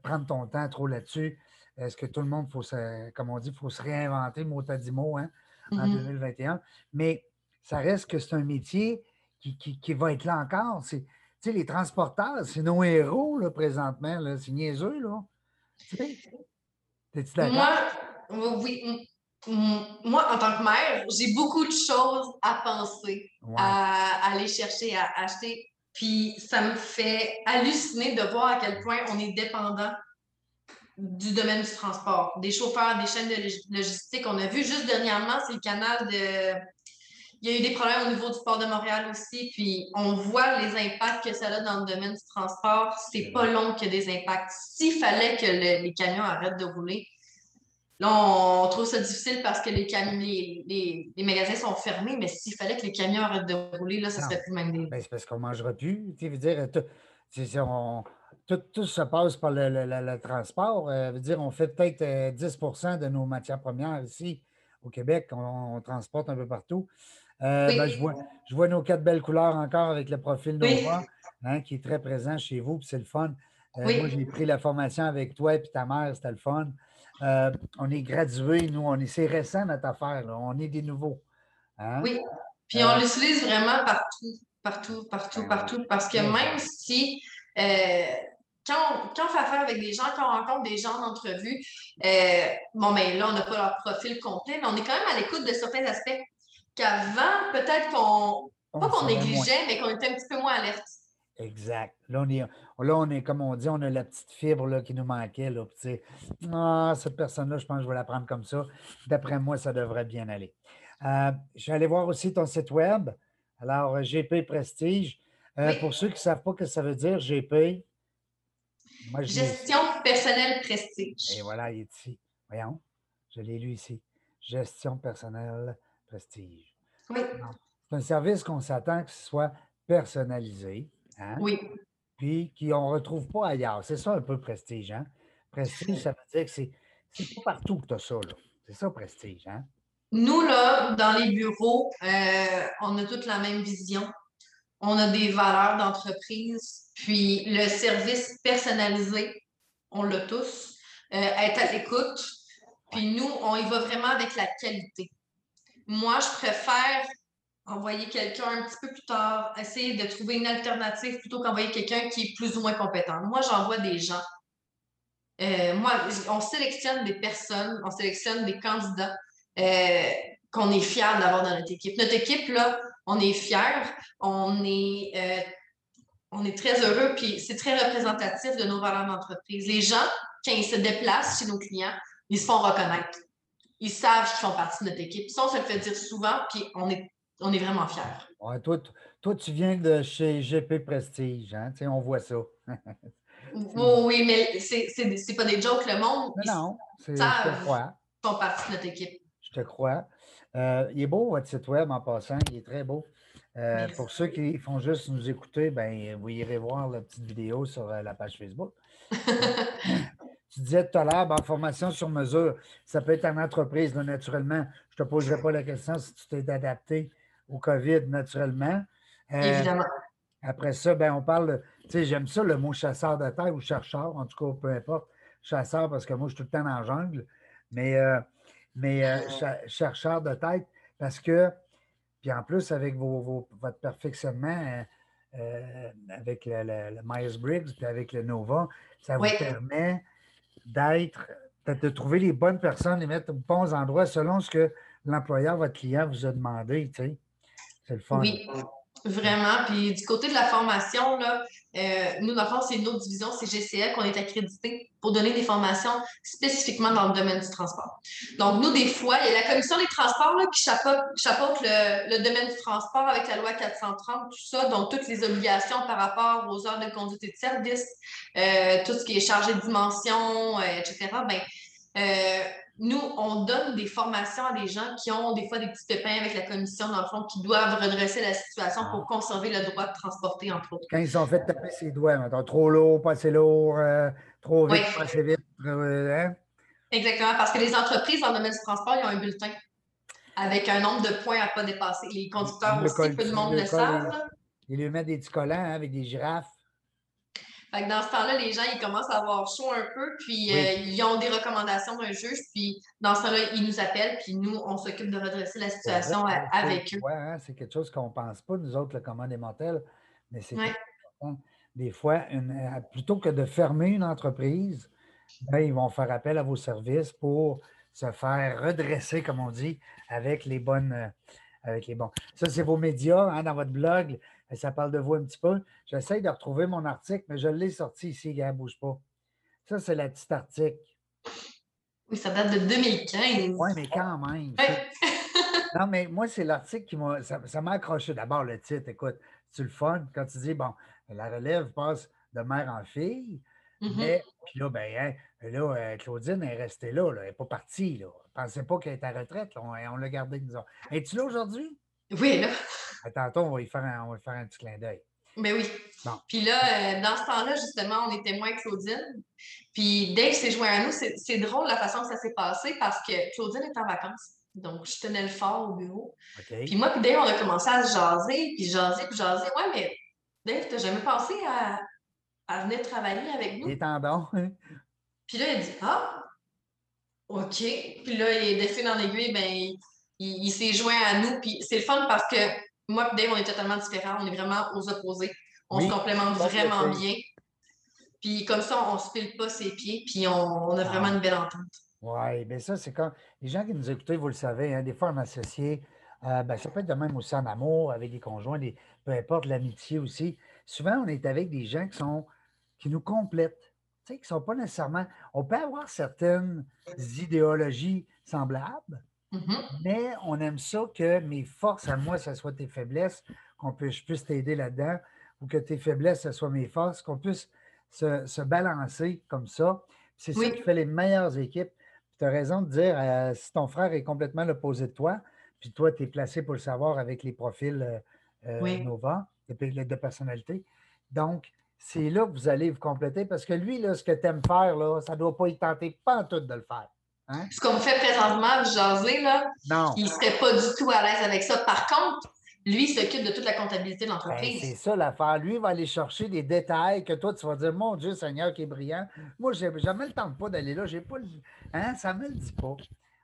prendre ton temps trop là-dessus. Est-ce que tout le monde, faut se, comme on dit, il faut se réinventer mot à dit mot hein, en 2021? Mm-hmm. Mais ça reste que c'est un métier qui, qui, va être là encore. C'est, les transporteurs, c'est nos héros là, présentement. Là. C'est niaiseux, là. T'es-tu d'accord? Moi, oui. Moi, en tant que mère, j'ai beaucoup de choses à penser, à, aller chercher, à acheter. Puis ça me fait halluciner de voir à quel point on est dépendant du domaine du transport, des chauffeurs, des chaînes de logistique. On a vu juste dernièrement, c'est le canal de il y a eu des problèmes au niveau du port de Montréal aussi, puis on voit les impacts que ça a dans le domaine du transport. C'est pas long qu'il y a des impacts. S'il fallait que les camions arrêtent de rouler, là, on trouve ça difficile parce que les, les, les, magasins sont fermés, mais s'il fallait que les camions arrêtent de rouler, là, ça serait plus même des. Ben, c'est parce qu'on ne mangera plus. Tu veux dire, tout, tout, se passe par le, transport. Euh, veut dire, on fait peut-être 10% euh, de nos matières premières ici au Québec, on transporte un peu partout. Euh, ben, je, vois, je vois nos quatre belles couleurs encore avec le profil Nova, hein, qui est très présent chez vous, puis c'est le fun. Euh, moi, j'ai pris la formation avec toi et ta mère, c'était le fun. On est gradués, nous, on est, c'est récent notre affaire, on est des nouveaux. Hein? Oui, puis on l'utilise vraiment partout, partout, partout, ben partout, parce que même si quand on, fait affaire avec des gens, quand on rencontre des gens en entrevue, bon, mais ben, là, on n'a pas leur profil complet, mais on est quand même à l'écoute de certains aspects qu'avant, peut-être qu'on, pas qu'on négligeait, mais qu'on était un petit peu moins alerte. Exact. Là, on est, là, on est, comme on dit, on a la petite fibre là, qui nous manquait. Là, ah, cette personne-là, je pense que je vais la prendre comme ça. D'après moi, ça devrait bien aller. Euh, je vais aller voir aussi ton site web. Alors, GP Prestige. Euh, pour ceux qui ne savent pas ce que ça veut dire, GP. Gestion personnelle prestige. Et voilà, il est ici. Voyons, je l'ai lu ici. Gestion personnelle prestige. C'est un service qu'on s'attend que ce soit personnalisé. Hein? Oui. Puis qu'on ne retrouve pas ailleurs. C'est ça un peu prestige. Hein? Prestige, ça veut dire que c'est, c'est pas partout que tu as ça. C'est ça, prestige. Hein? Nous, là, dans les bureaux, euh, on a toute la même vision. On a des valeurs d'entreprise. Puis le service personnalisé, on l'a tous. Euh, être à l'écoute. Puis nous, on y va vraiment avec la qualité. Moi, je préfère envoyer quelqu'un un petit peu plus tard, essayer de trouver une alternative plutôt qu'envoyer quelqu'un qui est plus ou moins compétent. Moi, j'envoie des gens. Euh, moi, on sélectionne des personnes, on sélectionne des candidats euh, qu'on est fiers d'avoir dans notre équipe. Notre équipe, là, on est fiers, on est, euh, on est très heureux, puis c'est très représentatif de nos valeurs d'entreprise. Les gens, quand ils se déplacent chez nos clients, ils se font reconnaître ils savent qu'ils font partie de notre équipe. Ça, on se le fait dire souvent, puis on est, on est vraiment fiers. Ouais, toi, toi, tu viens de chez GP Prestige, hein? on voit ça. oui, mais c'est pas des jokes, le monde. Non, c'est, crois. Ils font partie de notre équipe. Je te crois. Euh, il est beau, votre site web, en passant. Il est très beau. Euh, pour ceux qui font juste nous écouter, ben, vous irez voir la petite vidéo sur euh, la page Facebook. tu disais tout à l'heure, ben, formation sur mesure, ça peut être en entreprise, naturellement. Je ne te poserai pas la question si tu t'es adapté au COVID, naturellement. Euh, Évidemment. Après ça, ben, on parle, tu sais, j'aime ça le mot chasseur de terre ou chercheur, en tout cas, peu importe. Chasseur, parce que moi, je suis tout le temps dans la jungle. Mais, mais chercheur de tête, parce que puis en plus, avec vos, votre perfectionnement euh, euh, avec le, Myers-Briggs puis avec le Nova, ça vous permet d'être, de trouver les bonnes personnes, les mettre aux bons endroits selon ce que l'employeur, votre client vous a demandé. Tu sais. C'est le fun. Oui. Vraiment. Puis du côté de la formation, là, euh, nous, dans le fond, c'est une autre division, c'est GCL qu'on est accrédité pour donner des formations spécifiquement dans le domaine du transport. Donc, nous, des fois, il y a la commission des transports là, qui chapeaute, le, domaine du transport avec la loi 430, tout ça, donc toutes les obligations par rapport aux heures de conduite et de service, euh, tout ce qui est chargé de dimension, euh, etc. Ben, nous, on donne des formations à des gens qui ont des fois des petits pépins avec la commission, dans le fond, qui doivent redresser la situation pour conserver le droit de transporter, entre autres. Quand ils sont fait taper ses doigts, maintenant, trop lourd, pas assez lourd, euh, trop vite, pas assez vite. Euh, hein? Exactement, parce que les entreprises dans le domaine du transport, ils ont un bulletin avec un nombre de points à ne pas dépasser. Les conducteurs aussi, peu de monde le savent. Ils lui mettent des petits collants hein, avec des girafes dans ce temps-là, les gens, ils commencent à avoir chaud un peu, puis euh, ils ont des recommandations d'un juge, puis dans ce temps-là, ils nous appellent, puis nous, on s'occupe de redresser la situation avec eux. Oui, hein, c'est quelque chose qu'on ne pense pas, nous autres, le commun des mortels, mais c'est des fois, euh, plutôt que de fermer une entreprise, ben, ils vont faire appel à vos services pour se faire redresser, comme on dit, avec les bonnes, euh, avec les bons. Ça, c'est vos médias, hein, dans votre blog, ça parle de vous un petit peu. J'essaie de retrouver mon article, mais je l'ai sorti ici, gars, bouge pas. Ça, c'est la petite article. Oui, ça date de 2015. Oui, mais quand même. non, mais moi, c'est l'article qui m'a. Ça m'a accroché. D'abord, le titre, écoute, c'est le fun? Quand tu dis, bon, la relève passe de mère en fille. Mm-hmm. Mais, puis là, ben, hein, là, euh, Claudine est restée là, elle n'est pas partie. Là. ne pensait pas qu'elle était à retraite. On, on l'a gardée. Es-tu là aujourd'hui? Oui, là. Tantôt, on va y faire un, on va faire un petit clin d'œil. Ben oui. Puis là, euh, dans ce temps-là, justement, on était moins Claudine. Puis Dave s'est joint à nous. C'est drôle la façon que ça s'est passé parce que Claudine est en vacances. Donc, je tenais le fort au bureau. Puis moi, puis Dave, on a commencé à se jaser, puis jaser, puis jaser. Ouais, mais Dave, t'as jamais pensé à, à, venir travailler avec nous? Les tendons. puis là, il dit Ah, OK. Puis là, il est défait dans l'aiguille, ben, il, s'est joint à nous. Puis c'est le fun parce que moi et Dave, on est totalement différents. On est vraiment aux opposés. On se complémente vraiment bien. Puis comme ça, on ne se pile pas ses pieds. Puis on, a vraiment ah. une belle entente. Oui, bien ça, c'est quand les gens qui nous écoutent, vous le savez, hein, des fois, un associé, euh, ben, ça peut être de même aussi en amour, avec des conjoints, des, peu importe, l'amitié aussi. Souvent, on est avec des gens qui sont qui nous complètent, qui ne sont pas nécessairement. On peut avoir certaines idéologies semblables, Mm-hmm. Mais on aime ça que mes forces à moi, ce soit tes faiblesses, qu'on puisse, je puisse t'aider là-dedans, ou que tes faiblesses, ce soit mes forces, qu'on puisse se, balancer comme ça. C'est ça qui fait les meilleures équipes. Tu as raison de dire, euh, si ton frère est complètement l'opposé de toi, puis toi, tu es placé pour le savoir avec les profils euh, euh, Nova, de, de personnalité. Donc, c'est là que vous allez vous compléter parce que lui, là, ce que tu aimes faire, là, ça ne doit pas y tenter pas en tout de le faire. Hein? Ce qu'on fait présentement, jaser, là, il ne serait pas du tout à l'aise avec ça. Par contre, lui, il s'occupe de toute la comptabilité de ben, l'entreprise. c'est ça l'affaire. Lui, il va aller chercher des détails que toi, tu vas dire Mon Dieu, Seigneur, qui est brillant. Moi, je jamais le temps pas d'aller là. J'ai pas hein? Ça ne me le dit pas.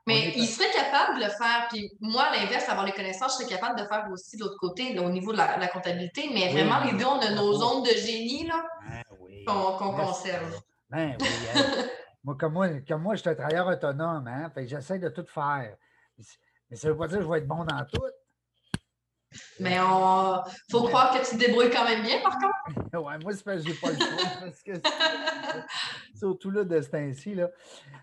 Mais il serait capable de le faire. Puis moi, à l'inverse, avoir les connaissances, je serais capable de faire aussi de l'autre côté, au niveau de la, comptabilité. Mais vraiment, les deux, on a nos zones de génie là, ben qu'on, conserve. Ben oui. Moi, comme moi, comme moi, je suis un travailleur autonome, hein? j'essaie de tout faire. Mais ça ne veut pas dire que je vais être bon dans tout. Mais il faut croire que tu te débrouilles quand même bien, par contre. oui, moi, c'est parce que je n'ai pas le choix. parce que surtout là, de ce temps-ci. Là.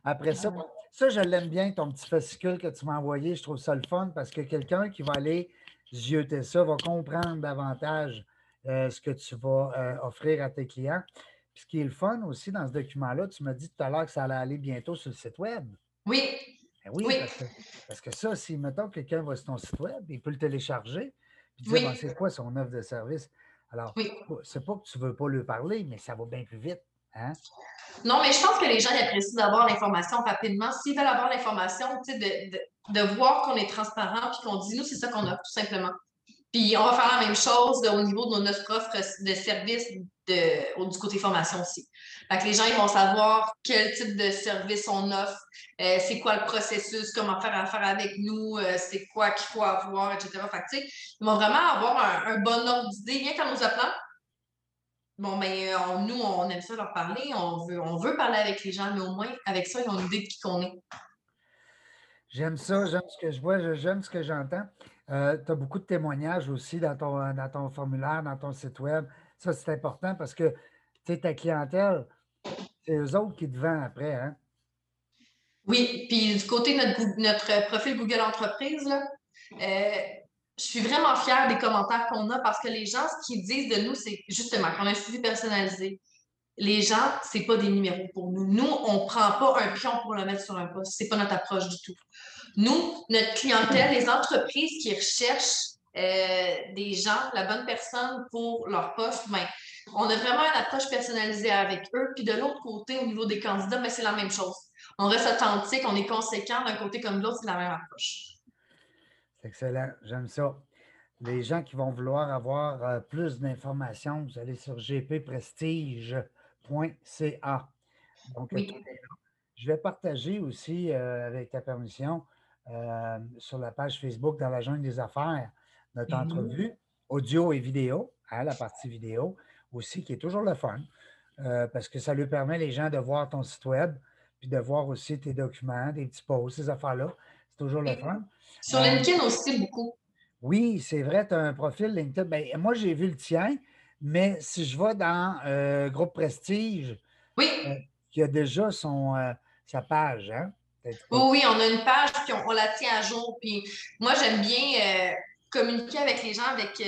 Après ça, ça, je l'aime bien, ton petit fascicule que tu m'as envoyé. Je trouve ça le fun parce que quelqu'un qui va aller zioter ça va comprendre davantage euh, ce que tu vas euh, offrir à tes clients. Puis ce qui est le fun aussi dans ce document-là, tu m'as dit tout à l'heure que ça allait aller bientôt sur le site Web. Oui. Ben oui, Parce, que, ça, si, mettons, quelqu'un va sur ton site Web, il peut le télécharger, puis dire ben, c'est quoi son offre de service? Alors, c'est pas que tu ne veux pas lui parler, mais ça va bien plus vite. Hein? Non, mais je pense que les gens apprécient d'avoir l'information rapidement. S'ils veulent avoir l'information, de, de, de, voir qu'on est transparent puis qu'on dit, nous, c'est ça qu'on a, tout simplement. Puis on va faire la même chose au niveau de notre offre de service du côté formation aussi. Fait que les gens ils vont savoir quel type de service on offre, euh, c'est quoi le processus, comment faire affaire avec nous, euh, c'est quoi qu'il faut avoir, etc. Fait que, ils vont vraiment avoir un, bon ordre d'idée. Rien qu'en nous appelant, Bon, ben, nous, on aime ça leur parler, on veut, on veut parler avec les gens, mais au moins, avec ça, ils ont une idée de qui qu'on est. J'aime ça, j'aime ce que je vois, j'aime ce que j'entends. Euh, tu as beaucoup de témoignages aussi dans ton, dans ton formulaire, dans ton site web. Ça, c'est important parce que ta clientèle, c'est eux autres qui te vendent après. Hein? Oui, puis du côté de notre, notre profil Google Entreprise, là, euh, je suis vraiment fière des commentaires qu'on a parce que les gens, ce qu'ils disent de nous, c'est justement qu'on a un suivi personnalisé. Les gens, ce n'est pas des numéros pour nous. Nous, on ne prend pas un pion pour le mettre sur un poste. Ce n'est pas notre approche du tout. Nous, notre clientèle, les entreprises qui recherchent euh, des gens, la bonne personne pour leur poste, ben, on a vraiment une approche personnalisée avec eux. Puis de l'autre côté, au niveau des candidats, ben, c'est la même chose. On reste authentique, on est conséquent d'un côté comme de l'autre, c'est la même approche. Excellent, j'aime ça. Les gens qui vont vouloir avoir euh, plus d'informations, vous allez sur gpprestige.ca. Donc, euh, je vais partager aussi, euh, avec ta permission, sur la page Facebook dans la jungle des affaires, notre mm-hmm. entrevue, audio et vidéo, hein, la partie vidéo aussi, qui est toujours le fun, parce que ça lui permet les gens de voir ton site web, puis de voir aussi tes documents, des petits posts, ces affaires-là. C'est toujours le fun. Sur euh, LinkedIn aussi, beaucoup. Oui, c'est vrai, tu as un profil LinkedIn. Ben, moi, j'ai vu le tien, mais si je vais dans euh, Groupe Prestige, oui. Euh, il y a déjà son, sa page. Hein? Oui, oui, on a une page, puis on, la tient à jour. Puis moi, j'aime bien communiquer avec les gens avec,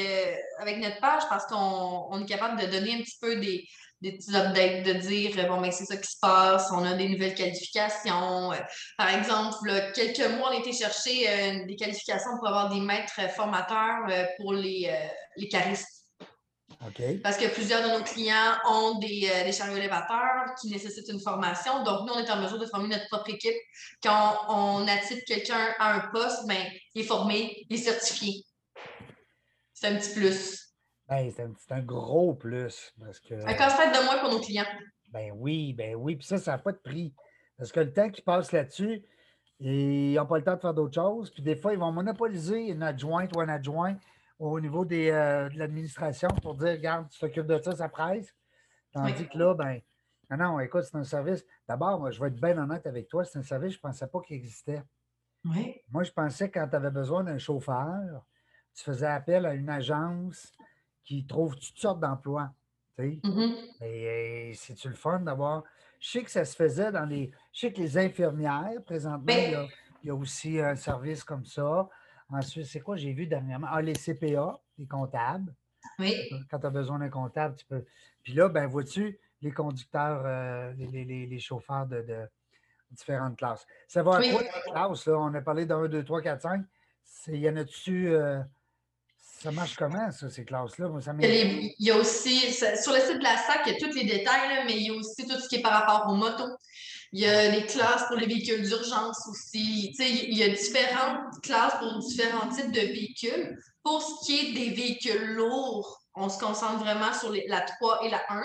avec notre page parce qu'on est capable de donner un petit peu des, des petits updates de dire bon ben c'est ça qui se passe, on a des nouvelles qualifications. Euh, par exemple, quelques mois, on a été chercher euh, des qualifications pour avoir des maîtres formateurs euh, pour les, les Parce que plusieurs de nos clients ont des, des chariots élévateurs qui nécessitent une formation. Donc, nous, on est en mesure de former notre propre équipe. Quand on, attire quelqu'un à un poste, ben, il est formé, il est certifié. C'est un petit plus. Ben, c'est un, gros plus. Parce que, un casse-tête de moins pour nos clients. Ben oui, ben oui. Puis ça, ça n'a pas de prix. Parce que le temps qu'ils passent là-dessus, ils n'ont pas le temps de faire d'autres choses. Puis des fois, ils vont monopoliser une adjointe ou un adjoint au niveau des, euh, de l'administration pour dire Regarde, tu t'occupes de ça, ça presse. Tandis que là, ben, non, non, écoute, c'est un service. D'abord, moi, je vais être bien honnête avec toi, c'est un service, je ne pensais pas qu'il existait. Oui. Moi, je pensais que quand tu avais besoin d'un chauffeur, tu faisais appel à une agence qui trouvent toutes sortes d'emplois. Mm-hmm. Et, c'est-tu le fun d'avoir. Je sais que ça se faisait dans les. Je sais que les infirmières, présentement, ben il, y a, aussi un service comme ça. Ensuite, c'est quoi j'ai vu dernièrement? Ah, les CPA, les comptables. Oui. Quand tu as besoin d'un comptable, tu peux. Puis là, ben vois-tu, les conducteurs, euh, les, chauffeurs de, différentes classes. Ça va à quoi la classe? On a parlé d'un, 2, 3, 4, 5. Il y en a-tu. Euh, ça marche comment, ça, ces classes-là? il y a aussi, sur le site de la SAC, il y a tous les détails, mais il y a aussi tout ce qui est par rapport aux motos. Il y a des classes pour les véhicules d'urgence aussi. il y a différentes classes pour différents types de véhicules. Pour ce qui est des véhicules lourds, on se concentre vraiment sur la 3 et la 1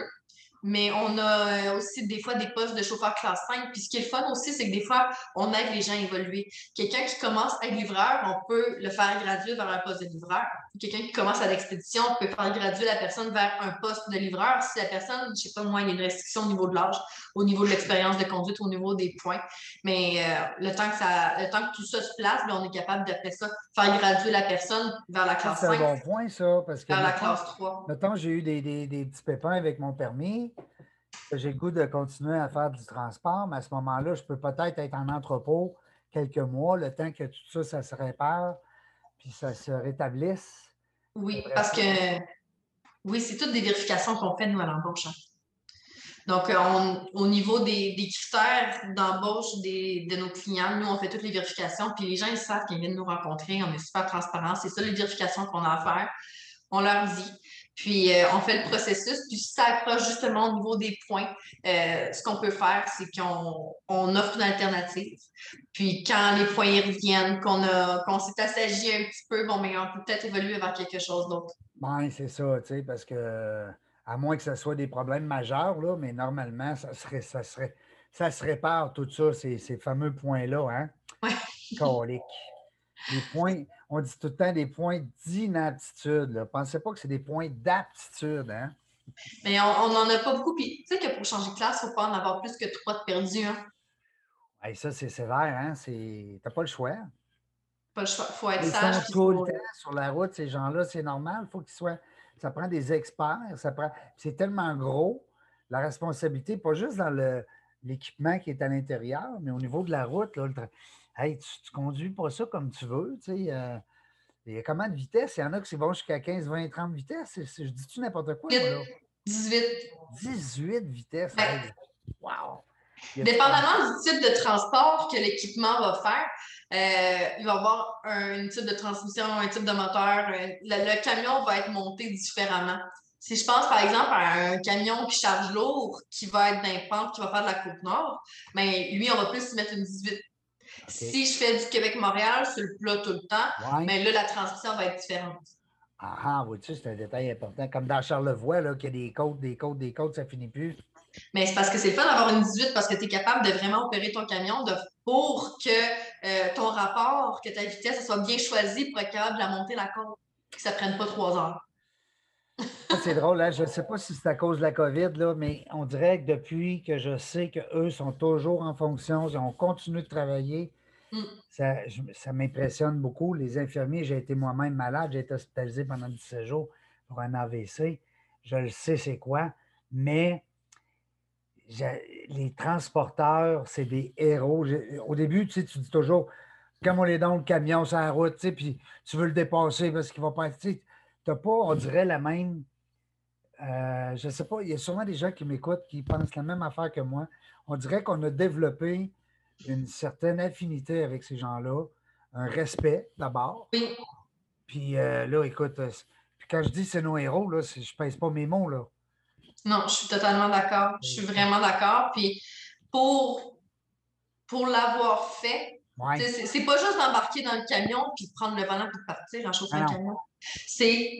mais on a euh, aussi des fois des postes de chauffeur classe 5. Puis ce qui est fun aussi, c'est que des fois, on aide les gens à évoluer. Quelqu'un qui commence à être livreur, on peut le faire graduer vers un poste de livreur. Quelqu'un qui commence à l'expédition, on peut faire graduer la personne vers un poste de livreur si la personne, je ne sais pas moi, il y a une restriction au niveau de l'âge, au niveau de l'expérience de conduite, au niveau des points. Mais euh, le, temps que ça, le temps que tout ça se place, on est capable d'après ça faire graduer la personne vers la classe 5. C'est un bon point, ça. Parce que vers la classe 3. Mettons, j'ai eu des, des, des petits pépins avec mon permis j'ai le goût de continuer à faire du transport, mais à ce moment-là, je peux peut-être être en entrepôt quelques mois, le temps que tout ça, ça se répare, puis ça se rétablisse. Oui, parce que oui, c'est toutes des vérifications qu'on fait, nous, à l'embauche. Hein. Donc, euh, au niveau des, critères d'embauche de nos clients, nous, on fait toutes les vérifications, puis les gens, ils savent qu'ils viennent nous rencontrer, on est super transparent. C'est ça les vérifications qu'on a à faire. On leur dit. Puis, euh, on fait le processus. Puis, si ça accroche justement au niveau des points, euh, ce qu'on peut faire, c'est qu'on offre une alternative. Puis, quand les points reviennent, qu'on s'est assagi un petit peu, bon, mais on peut peut-être évoluer vers quelque chose d'autre. Oui, c'est ça, tu sais, parce que, à moins que ce soit des problèmes majeurs, là, mais normalement, ça serait, ça serait, ça se répare tout ça, ces, ces fameux points-là, hein? Oui. Les points, on dit tout le temps des points d'inaptitude. Ne pensez pas que c'est des points d'aptitude, hein? Mais on n'en a pas beaucoup. Puis, tu sais que pour changer de classe, il ne faut pas en avoir plus que trois de perdus. Hein? ça, c'est sévère, hein? Tu n'as pas le choix. Pas le choix. Il faut être Ils sage. Sont tout le temps sur la route, ces gens-là, c'est normal. Il faut qu'ils soient. Ça prend des experts. Ça prend... C'est tellement gros, la responsabilité, pas juste dans l'équipement qui est à l'intérieur, mais au niveau de la route. Là, Hey, tu, conduis pas ça comme tu veux. Tu sais, euh, il y a combien de vitesses? Il y en a qui vont jusqu'à 15, 20, 30 vitesses. Je dis-tu n'importe quoi? 18. 18 vitesses. wow! Dépendamment du type de transport que l'équipement va faire, euh, il va y avoir un, type de transmission, un type de moteur. le, camion va être monté différemment. Si je pense, par exemple, à un camion qui charge lourd, qui va être d'un pente, qui va faire de la coupe nord, mais ben, lui, on va plus y mettre une 18 si je fais du Québec-Montréal sur le plat tout le temps, mais là, la transmission va être différente. Ah, ah vois-tu, c'est un détail important. Comme dans Charlevoix, là, qu'il y a des côtes, des côtes, des côtes, ça finit plus. Mais c'est parce que c'est le fun d'avoir une 18 parce que tu es capable de vraiment opérer ton camion de, pour que euh, ton rapport, que ta vitesse soit bien choisie pour être capable de la monter la côte, que ça ne prenne pas trois heures. C'est drôle, hein? je ne sais pas si c'est à cause de la COVID, là, mais on dirait que depuis que je sais qu'eux sont toujours en fonction, ils ont continué de travailler, mm. ça, m'impressionne beaucoup. Les infirmiers, j'ai été moi-même malade, j'ai été hospitalisé pendant 17 jours pour un AVC. Je le sais, c'est quoi, mais les transporteurs, c'est des héros. Au début, tu, sais, tu dis toujours, comme on est dans le camion sur la route, puis tu veux le dépasser parce qu'il va pas être tu n'as pas, on dirait, la même. Euh, je ne sais pas, il y a sûrement des gens qui m'écoutent qui pensent la même affaire que moi. On dirait qu'on a développé une certaine affinité avec ces gens-là, un respect d'abord. Oui. Puis euh, là, écoute, euh, quand je dis c'est nos héros, là, je ne pèse pas mes mots. Là. Non, je suis totalement d'accord. Je suis vraiment d'accord. Puis pour, pour l'avoir fait, c'est pas juste d'embarquer dans le camion puis de prendre le volant pour partir en chauffant le camion c'est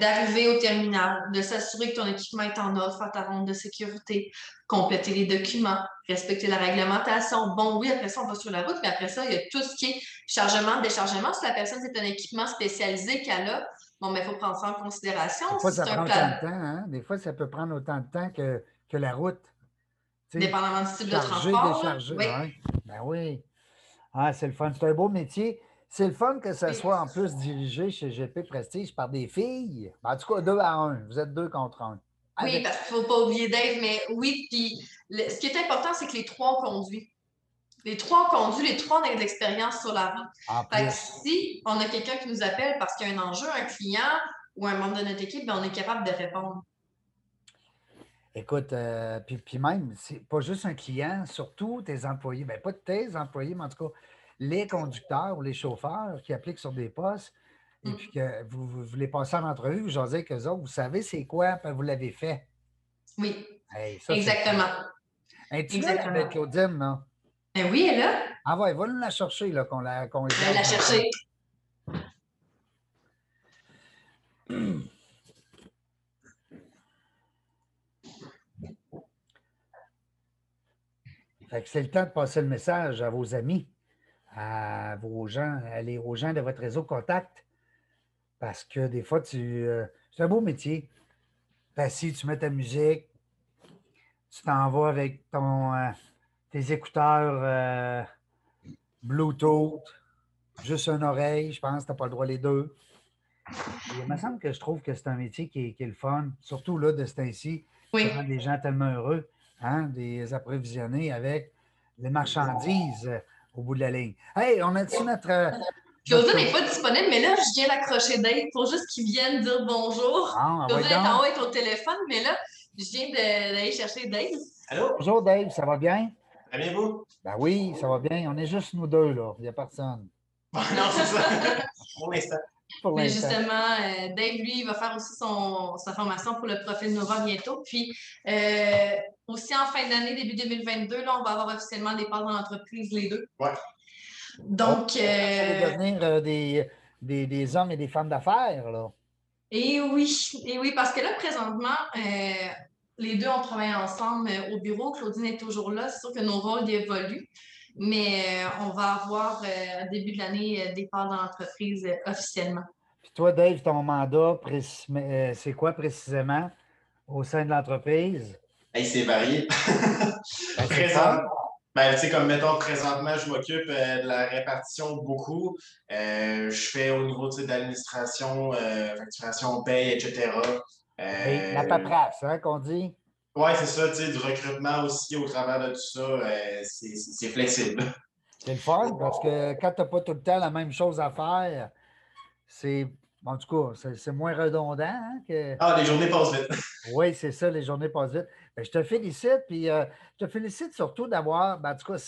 d'arriver au terminal, de s'assurer que ton équipement est en ordre, faire ta ronde de sécurité, compléter les documents, respecter la réglementation. Bon, oui, après ça, on va sur la route, mais après ça, il y a tout ce qui est chargement, déchargement. Si la personne, c'est un équipement spécialisé qu'elle a, bon, mais il faut prendre ça en considération. Des fois, ça prend autant de temps, hein? Des fois, ça peut prendre autant de temps que, que la route. Dépendamment du type de transport. Décharger, oui. Ben oui. Ah, c'est le fun. C'est un beau métier. C'est le fun que ça soit en plus dirigé chez GP Prestige par des filles. Ben, en tout cas, deux à un. Vous êtes deux contre un. Oui, parce qu'il ne faut pas oublier Dave, mais oui, puis ce qui est important, c'est que les trois ont conduit. Les trois ont conduit, les trois ont de l'expérience sur la route. Fait si on a quelqu'un qui nous appelle parce qu'il y a un enjeu, un client ou un membre de notre équipe, ben, on est capable de répondre. Écoute, euh, puis, puis, même, c'est pas juste un client, surtout tes employés, bien pas tes employés, mais en tout cas, les conducteurs ou les chauffeurs qui appliquent sur des postes et puis que vous, voulez passer en entrevue, vous jasez que autres, vous savez c'est quoi, puis vous l'avez fait. Oui. Exactement. Es-tu là avec Claudine, non? Ben oui, elle est là. Ah ouais, va nous la chercher, là, qu'on la qu'on Va la chercher. Fait que c'est le temps de passer le message à vos amis à vos gens, aller aux gens de votre réseau contact. Parce que des fois, tu. Euh, c'est un beau métier. si tu mets ta musique, tu t'en vas avec ton, euh, tes écouteurs euh, Bluetooth, juste une oreille, je pense, tu n'as pas le droit les deux. il me semble que je trouve que c'est un métier qui est, le fun, surtout là, de ce temps-ci. Oui. Ça rend des gens tellement heureux, hein, des apprévisionnés avec les marchandises au bout de la ligne. Hey, on a-tu notre. Euh, Claudia n'est pas disponible, mais là, je viens d'accrocher Dave pour juste qu'il vienne dire bonjour. Ah, Claudia est en haut avec au téléphone, mais là, Je viens d'aller chercher Dave. Allô? Bonjour Dave, ça va bien? Très bien, vous? Ben oui, ça va bien. On est juste nous deux, là. Il n'y a personne. non, c'est ça. Pour l'instant. Pour Mais justement, euh, Dave, lui, il va faire aussi son, sa formation pour le profil Nova bientôt. Puis euh, aussi en fin d'année, début 2022, là, on va avoir officiellement des parts dans l'entreprise, les deux. Ouais. Donc, Vous allez euh, devenir euh, des, des, des hommes et des femmes d'affaires, là. et oui, et oui, parce que là, présentement, euh, les deux, on travaille ensemble au bureau. Claudine est toujours là. C'est sûr que nos rôles évoluent. Mais euh, on va avoir, euh, au début de l'année, euh, des parts dans l'entreprise euh, officiellement. Puis toi, Dave, ton mandat, euh, c'est quoi précisément au sein de l'entreprise? Hey, c'est varié. Ben, c'est Présent. ça. Ben, tu sais, comme mettons, présentement, je m'occupe euh, de la répartition beaucoup. Euh, je fais au niveau de l'administration, euh, facturation, paye, etc. Et la Euh, paperasse, hein, qu'on dit? Ouais, c'est ça, tu sais, du recrutement aussi au travers de tout ça, euh, c'est flexible. C'est le fun parce que quand tu n'as pas tout le temps la même chose à faire, c'est, en tout cas, c'est- moins redondant hein, que. Ah, les journées passent vite. Oui, c'est ça, les journées passent vite. Ben, je te félicite, puis euh, je te félicite surtout d'avoir, ben, en tout cas,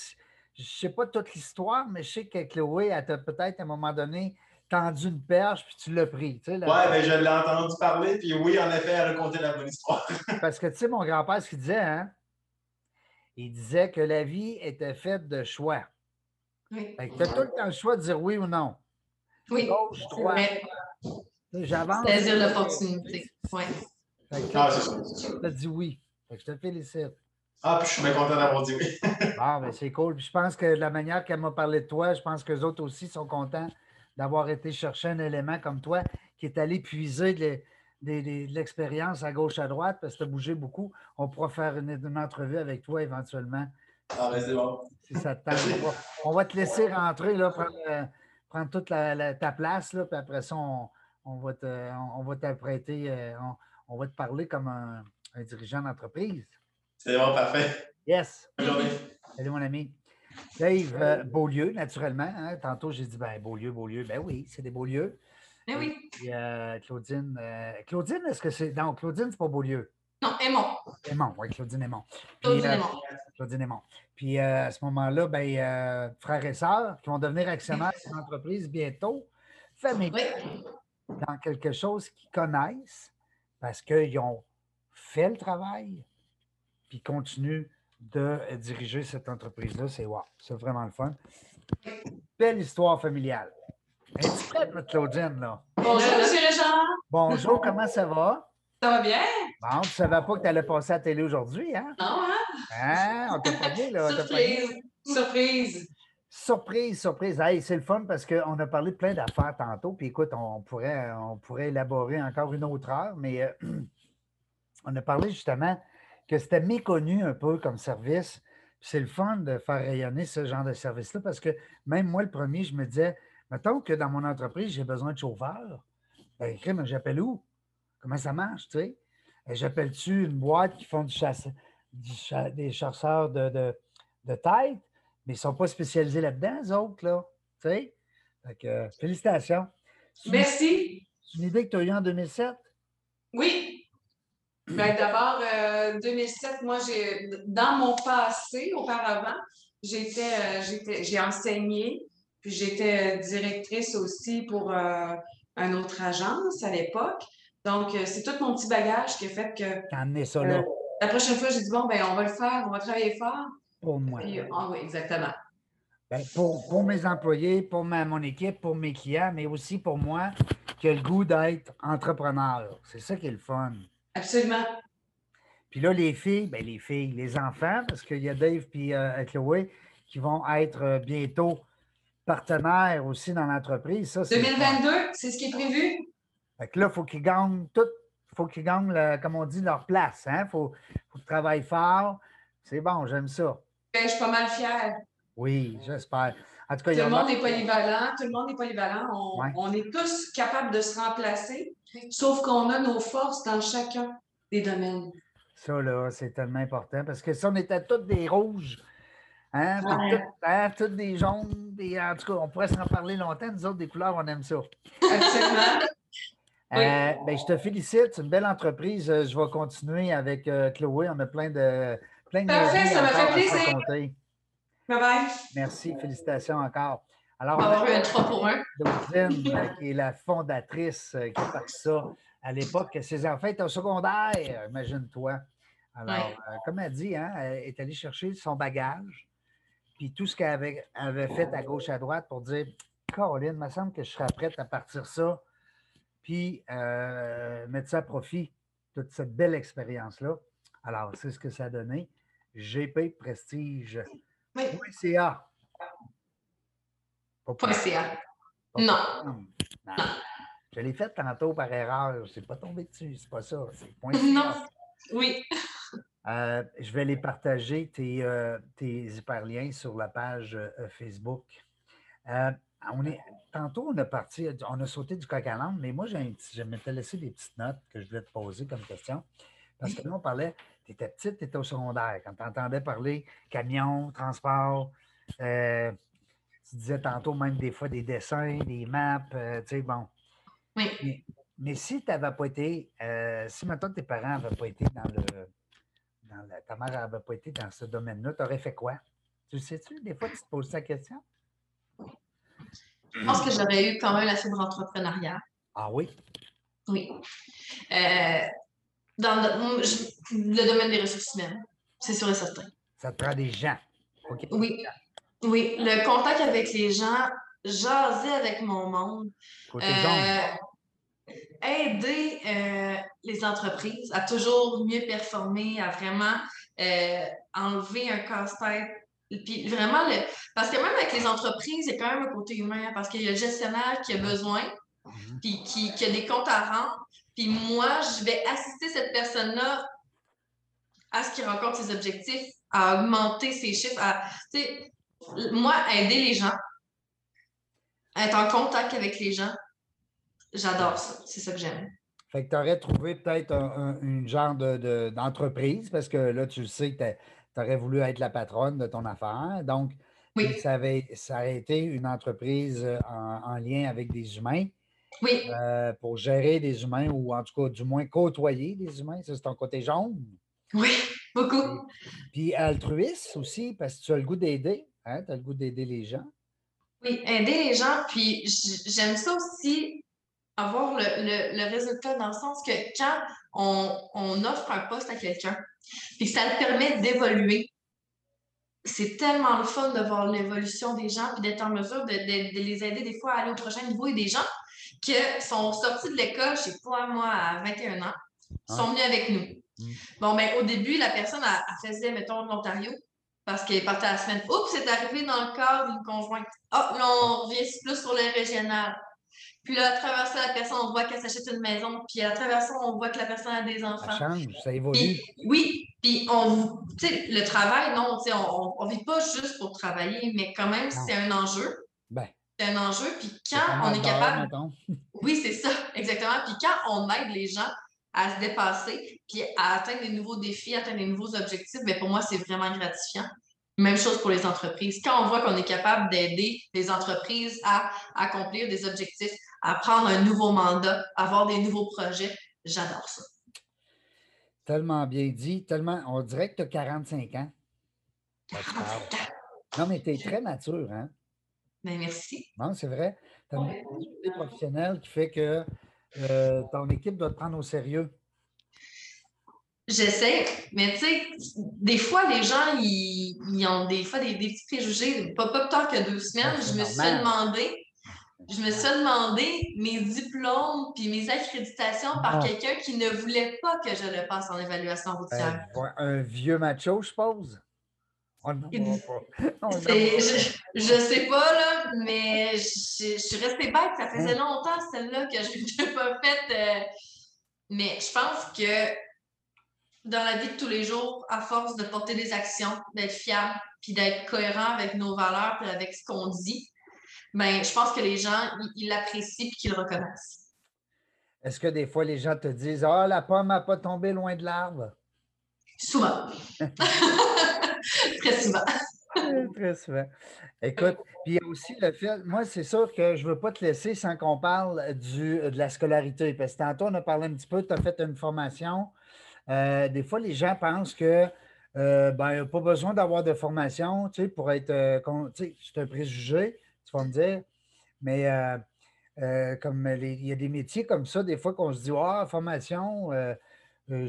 je ne sais pas toute l'histoire, mais je sais que Chloé, elle t'a peut-être à un moment donné tendu une perche, puis tu l'as pris. tu sais, la- Ouais, ben je l'ai entendu parler, puis oui, en effet, elle racontait la bonne histoire. Parce que tu sais, mon grand-père, ce qu'il disait, hein? Il disait que la vie était faite de choix. Oui, Tu as tout le temps le choix de dire oui ou non. oui. Gauche, droite. J'avance. Saisir l'opportunité. Oui. Ah, c'est ça, c'est ça. tu as dit oui. Fait que je te félicite. Ah, puis je suis bien content d'avoir dit oui. Bon, ben c'est cool. Puis je pense que de la manière qu'elle m'a parlé de toi, je pense que les autres aussi sont contents d'avoir été chercher un élément comme toi qui est allé puiser de l'expérience à gauche, à droite, parce que tu as bougé beaucoup. On pourra faire une, une entrevue avec toi éventuellement, Ah, ben c'est bon. si ça te tente. On va, on va te laisser rentrer, là, prendre, euh, prendre toute la- la- ta place, là, puis après ça, on, on va te- on, on va t'apprêter, euh, on, on va te parler comme un, un dirigeant d'entreprise. C'est bon, parfait. Yes! Bonne journée. Salut, mon ami. Dave, euh, Beaulieu, naturellement. hein. Tantôt, j'ai dit, ben, Beaulieu, Beaulieu. Ben oui, c'est des Beaulieu. Mais oui. Puis, euh, Claudine, euh, Claudine, est-ce que c'est. Non, Claudine, c'est pas Beaulieu. Non, Aimon. Aimon, oui, Claudine Aimon. Puis, Claudine Aimon. Claudine Aimon. Puis, à ce moment-là, ben, frères et sœurs qui vont devenir actionnaires d'une entreprise bientôt, famille, Oui. dans quelque chose qu'ils connaissent parce qu'ils ont fait le travail, puis continuent de euh, diriger cette entreprise-là. C'est wow, c'est vraiment le fun. Belle histoire familiale. Es-tu prête, notre Claudine, là? Bonjour, M. Régent. Bonjour, comment ça va? Ça va bien? Bon, tu ne savais pas que tu allais passer à la télé aujourd'hui, hein? Non, hein? Hein? On t'a là. Surprise. Surprise. Surprise, surprise. Hey, c'est le fun parce qu'on a parlé de plein d'affaires tantôt. Puis écoute, on pourrait, on pourrait élaborer encore une autre heure, mais euh, on a parlé justement que c'était méconnu un peu comme service. C'est le fun de faire rayonner ce genre de service-là parce que même moi, le premier, je me disais, mettons que dans mon entreprise, j'ai besoin de chauffeurs. Ben, crime, j'appelle où? Comment ça marche, tu sais? Euh, J'appelle-tu une boîte qui font du chasse, du cha- des chasseurs de, de, de tête? mais ils ne sont pas spécialisés là-dedans, eux autres, là. Tu sais? Fait que, euh, félicitations. Merci. c'est une idée que tu as eue en 2007? Oui. Ben, D'abord, euh, 2007, moi, j'ai dans mon passé, auparavant, j'étais, euh, j'ai enseigné, puis j'étais euh, directrice aussi pour euh, une autre agence à l'époque. Donc, euh, c'est tout mon petit bagage qui a fait que T'as amené ça là euh, la prochaine fois, j'ai dit, bon, ben, on va le faire, on va travailler fort. pour moi. Puis, ah oui, exactement. Ben, pour, pour mes employés, pour ma, mon équipe, pour mes clients, mais aussi pour moi qui a le goût d'être entrepreneur. C'est ça qui est le fun. Absolument. Puis là, les filles, ben les filles, les enfants, parce qu'il y a Dave et Chloé qui vont être euh, bientôt partenaires aussi dans l'entreprise. Ça, c'est le fun. 2022, c'est ce qui est prévu? Fait que là, il faut qu'ils gagnent tout, faut qu'ils gagnent, le- comme on dit, leur place. Il hein? faut, faut qu'ils travaillent fort. C'est bon, j'aime ça. Ben, je suis pas mal fière. Oui, j'espère. En tout cas, Tout il y le a- monde est polyvalent, tout le monde est polyvalent. On, Ouais. on est tous capables de se remplacer, sauf qu'on a nos forces dans chacun des domaines. Ça, là, c'est tellement important parce que si on était tous des rouges, hein, Ouais. hein, tous des jaunes, des- en tout cas, on pourrait s'en parler longtemps. Nous autres, des couleurs, on aime ça. Absolument. Euh, ben, je te félicite, c'est une belle entreprise. Euh, Je vais continuer avec euh, Chloé. On a plein de plein de Parfait, ça m'a fait plaisir. Bye bye. Merci, félicitations encore. Alors, On va on a avoir eu un 3 pour 1. Claudine, euh, qui est la fondatrice euh, qui a parti ça à l'époque. Ses enfants étaient au secondaire, imagine-toi. Alors, Ouais. euh, comme elle dit, hein, elle est allée chercher son bagage, puis tout ce qu'elle avait, avait fait à gauche, à droite pour dire Caroline, il me semble que je serais prête à partir ça, puis euh, mettre ça à profit, toute cette belle expérience-là. Alors, c'est ce que ça a donné. GP Prestige. Oui. .ca. Pas Non. non. Non. Je l'ai fait tantôt par erreur. Je n'ai pas tombé dessus. C'est pas ça. C'est point Non. Oui. Euh, je vais les partager, tes, euh, tes hyperliens, sur la page euh, Facebook. On est, tantôt, on a parti, on a sauté du coq à l'âne, mais moi, j'ai je m'étais laissé des petites notes que je voulais te poser comme question. Parce que là, on parlait, tu étais petite, tu étais au secondaire. Quand tu entendais parler camion, transport, tu disais tantôt même des fois des dessins, des maps, euh, tu sais, bon. Oui. Mais, mais si tu n'avais pas été, euh, si maintenant tes parents n'avaient pas été dans le. Dans la- ta mère n'avait pas été dans ce domaine-là, tu aurais fait quoi? Tu le sais-tu? Des fois, tu te poses cette question? Je pense que j'aurais eu quand même la fibre entrepreneuriale. Ah oui? Oui. Euh, dans le, je- le domaine des ressources humaines, c'est sûr et certain. Ça te prend des gens. OK? Oui. Oui, le contact avec les gens, jaser avec mon monde, euh, aider euh, les entreprises à toujours mieux performer, à vraiment euh, enlever un casse-tête. Puis vraiment, le... parce que même avec les entreprises, il y a quand même un côté humain, hein, parce qu'il y a le gestionnaire qui a besoin, Mhm. puis qui, qui a des comptes à rendre. Puis moi, je vais assister cette personne-là à ce qu'il rencontre ses objectifs, à augmenter ses chiffres, à, tu sais, moi, aider les gens, être en contact avec les gens, j'adore ça. C'est ça que j'aime. Fait que tu aurais trouvé peut-être un, un- une genre de- de- d'entreprise, parce que là, tu le sais que tu aurais voulu être la patronne de ton affaire. Donc, Oui. ça, avait, ça aurait été une entreprise euh, en, en lien avec des humains Oui, euh, pour gérer des humains ou en tout cas, du moins, côtoyer des humains. Ça, c'est ton côté jaune. oui, beaucoup. Puis altruiste aussi, parce que tu as le goût d'aider. Hein? Tu as le goût d'aider les gens? Oui, aider les gens. Puis j'aime ça aussi, avoir le, le- le résultat dans le sens que quand on, on offre un poste à quelqu'un, puis que ça le permet d'évoluer, c'est tellement le fun de voir l'évolution des gens, puis d'être en mesure de, de- de les aider des fois à aller au prochain niveau. Et des gens qui sont sortis de l'école, je sais pas, moi, à 21 ans, sont venus avec nous. Mm. Bon, ben, au début, la personne, elle, elle faisait, mettons, de l'Ontario, parce qu'elle partait la semaine. Oups, c'est arrivé dans le cadre d'une conjointe. Ah, là, on revient plus sur le régional. Puis là, à travers ça, la personne, on voit qu'elle s'achète une maison. Puis à travers ça, on voit que la personne a des Ça enfants. change, ça évolue. Puis, oui, puis on, tu sais, le travail, non, tu sais, on, on vit pas juste pour travailler, mais quand même, c'est un enjeu. Ben, C'est un enjeu. Puis quand on est capable mettons. oui, c'est ça, exactement. Puis quand on aide les gens à se dépasser, puis à atteindre des nouveaux défis, atteindre des nouveaux objectifs, bien, pour moi, c'est vraiment gratifiant. Même chose pour les entreprises. Quand on voit qu'on est capable d'aider les entreprises à accomplir des objectifs, à prendre un nouveau mandat, à avoir des nouveaux projets, j'adore ça. Tellement bien dit, tellement. On dirait que tu as 45 ans. Quand tu parles. Non, mais tu es très mature, hein? Ben, merci. Non, c'est vrai. Tu as une maturité professionnelle qui fait que euh, ton équipe doit te prendre au sérieux. J'essaie, mais tu sais, des fois, les gens, ils, ils ont des fois des, des petits préjugés. Pas, pas plus tard que deux semaines, Ben, je me suis demander, je me suis fait demander mes diplômes puis mes accréditations par Non. quelqu'un qui ne voulait pas que je le passe en évaluation Ben, routière. ouais, un vieux macho, je suppose. On ne C'est- voit je, je sais pas, là, mais je, je suis restée bête. Ça faisait longtemps, celle-là, que je n'ai pas faite. euh, Mais je pense que dans la vie de tous les jours, à force de porter des actions, d'être fiable, puis d'être cohérent avec nos valeurs, puis avec ce qu'on dit, ben, je pense que les gens, ils- l'apprécient puis qu'ils le reconnaissent. Est-ce que des fois les gens te disent Ah, la pomme n'a pas tombé loin de l'arbre? Souvent. Très souvent. Très souvent. Écoute, puis il y a aussi le fait, moi, c'est sûr que je ne veux pas te laisser sans qu'on parle du, de la scolarité. Parce que tantôt, on a parlé un petit peu, tu as fait une formation. Euh, des fois, les gens pensent que euh, ben, il n'y a pas besoin d'avoir de formation tu sais, pour être. Euh, tu sais, c'est un préjugé, tu vas me dire. Mais comme il y a des métiers comme ça, des fois qu'on se dit Ah, formation, c'est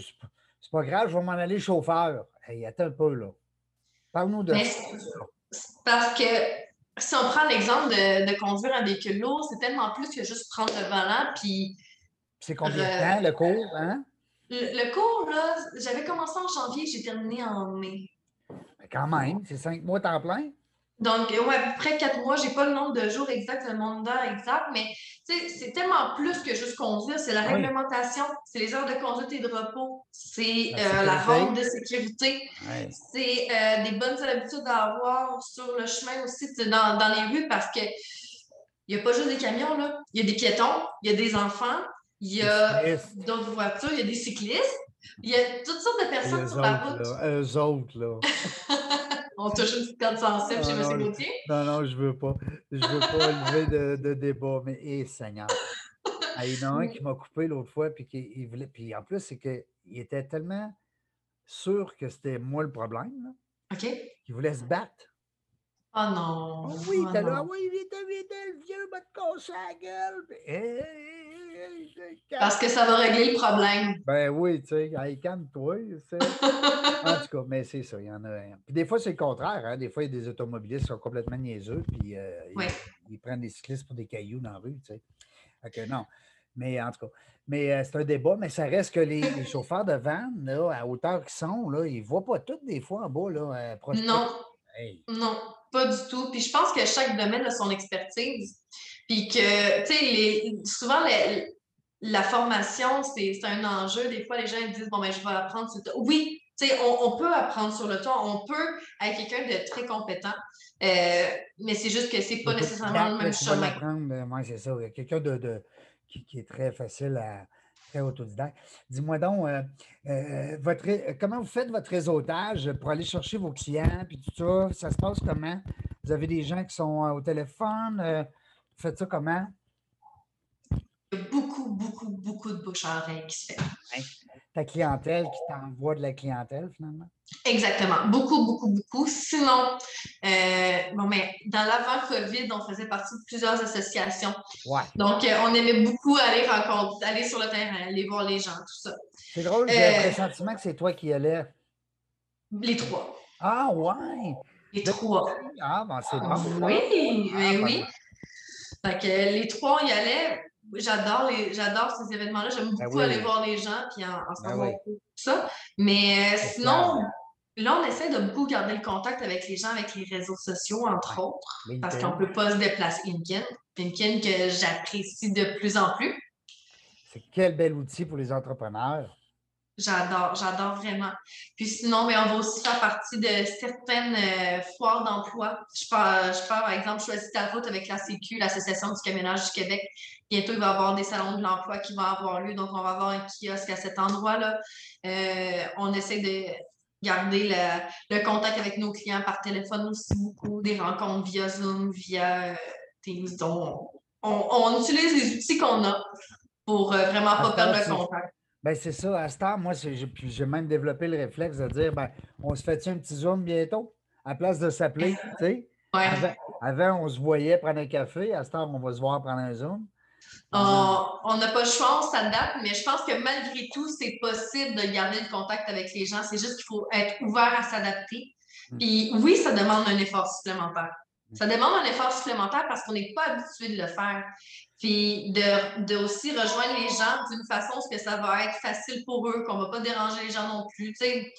pas grave, je vais m'en aller chauffeur. Hey, attends un peu, là. Parle-nous de ça. Parce que si on prend l'exemple de, conduire un véhicule lourd, c'est tellement plus que juste prendre le volant puis. C'est combien de temps le cours, hein? Le, cours, là, j'avais commencé en janvier, j'ai terminé en mai. Mais quand même, c'est cinq mois temps plein. Donc, ouais, à peu près quatre mois, j'ai pas le nombre de jours exact, le nombre d'heures exact, mais c'est tellement plus que juste conduire. C'est la réglementation, c'est les heures de conduite et de repos, c'est la, euh, ronde de sécurité, c'est euh, des bonnes habitudes à avoir sur le chemin aussi, dans, dans les rues, parce que il n'y a pas juste des camions, là. Il y a des piétons, il y a des enfants, il y a d'autres voitures, il y a des cyclistes, il y a toutes sortes de personnes sur la route. eux autres, là. On touche une petite corde sensible chez M. Gauthier. Non, non, je ne veux pas. Je ne veux pas lever de, de, débat, mais hé, Seigneur. il y en a un qui m'a coupé l'autre fois, puis, qui, il voulait, puis en plus, c'est qu'il était tellement sûr que c'était moi le problème. Là, OK. Qu'il voulait se battre. Oh non! Oh oui, oh t'es là, oui, il était, le vieux, va te la gueule. Parce que ça va régler le problème. Ben oui, tu sais, hey, calme-toi. en tout cas, mais c'est ça, il y en a. Puis des fois, c'est le contraire. Hein? Des fois, il y a des automobilistes qui sont complètement niaiseux, puis euh, ils, prennent des cyclistes pour des cailloux dans la rue, tu sais. Fait non. Mais en tout cas, mais euh, c'est un débat, mais ça reste que les, chauffeurs de van, là, à hauteur qu'ils sont, là, ils ne voient pas tout des fois en bas, là, euh, Non. Non, pas du tout. Puis je pense que chaque domaine a son expertise. Puis que, tu sais, souvent, la formation, c'est un enjeu. Des fois, les gens ils disent, bon, ben, je vais apprendre sur le tas. Oui, tu sais, on, peut apprendre sur le tas. On peut être quelqu'un de très compétent. Euh, mais c'est juste que c'est pas nécessairement le même chemin. Moi, c'est ça. Quelqu'un de, de qui, est très facile à très autodidacte. Dis-moi donc, euh, euh, votre, comment vous faites votre réseautage pour aller chercher vos clients puis tout ça? Ça se passe comment? Vous avez des gens qui sont au téléphone? Faites ça comment? Il y a beaucoup, beaucoup, beaucoup de bouche à oreille qui se fait. Ta clientèle qui t'envoie de la clientèle, finalement? Exactement. Beaucoup, beaucoup, beaucoup. Sinon, euh, bon, mais dans l'avant-COVID, on faisait partie de plusieurs associations. Ouais. Donc, euh, on aimait beaucoup aller rencontrer, aller sur le terrain, aller voir les gens, tout ça. C'est drôle, j'ai euh, le sentiment que c'est toi qui allais. Les trois. Ah, ouais. Les trois. Ah, ben c'est bon. Oui, oui, ah, oui. Fait que les trois, on y allait. J'adore les j'adore ces événements-là. J'aime ben beaucoup aller voir les gens puis en, en savoir ben tout ça. Mais euh, sinon, là, on essaie de beaucoup garder le contact avec les gens, avec les réseaux sociaux, entre autres, parce qu'on ne peut pas se déplacer. LinkedIn, LinkedIn que j'apprécie de plus en plus. C'est quel bel outil pour les entrepreneurs. J'adore, j'adore vraiment. Puis sinon, mais on va aussi faire partie de certaines euh, foires d'emploi. Je pars, je pars, par exemple, choisir ta route avec la Sécu, l'Association du camionnage du Québec. Bientôt, il va y avoir des salons de l'emploi qui vont avoir lieu. Donc, on va avoir un kiosque à cet endroit-là. Euh, on essaie de garder le, contact avec nos clients par téléphone aussi beaucoup, des rencontres via Zoom, via euh, Teams. On, on, utilise les outils qu'on a pour vraiment pas perdre le contact. Ben, c'est ça. À ce temps, moi, j'ai même développé le réflexe de dire ben, on se fait un petit zoom bientôt? À place de s'appeler, tu sais? Avant, on se voyait prendre un café. À ce temps, on va se voir prendre un zoom. On n'a pas le choix, on s'adapte, mais je pense que malgré tout, c'est possible de garder le contact avec les gens. C'est juste qu'il faut être ouvert à s'adapter. Hmm. Puis oui, ça demande un effort supplémentaire. Ça demande un effort supplémentaire parce qu'on n'est pas habitué de le faire. Puis de, aussi rejoindre les gens d'une façon ce que ça va être facile pour eux, qu'on ne va pas déranger les gens non plus. Il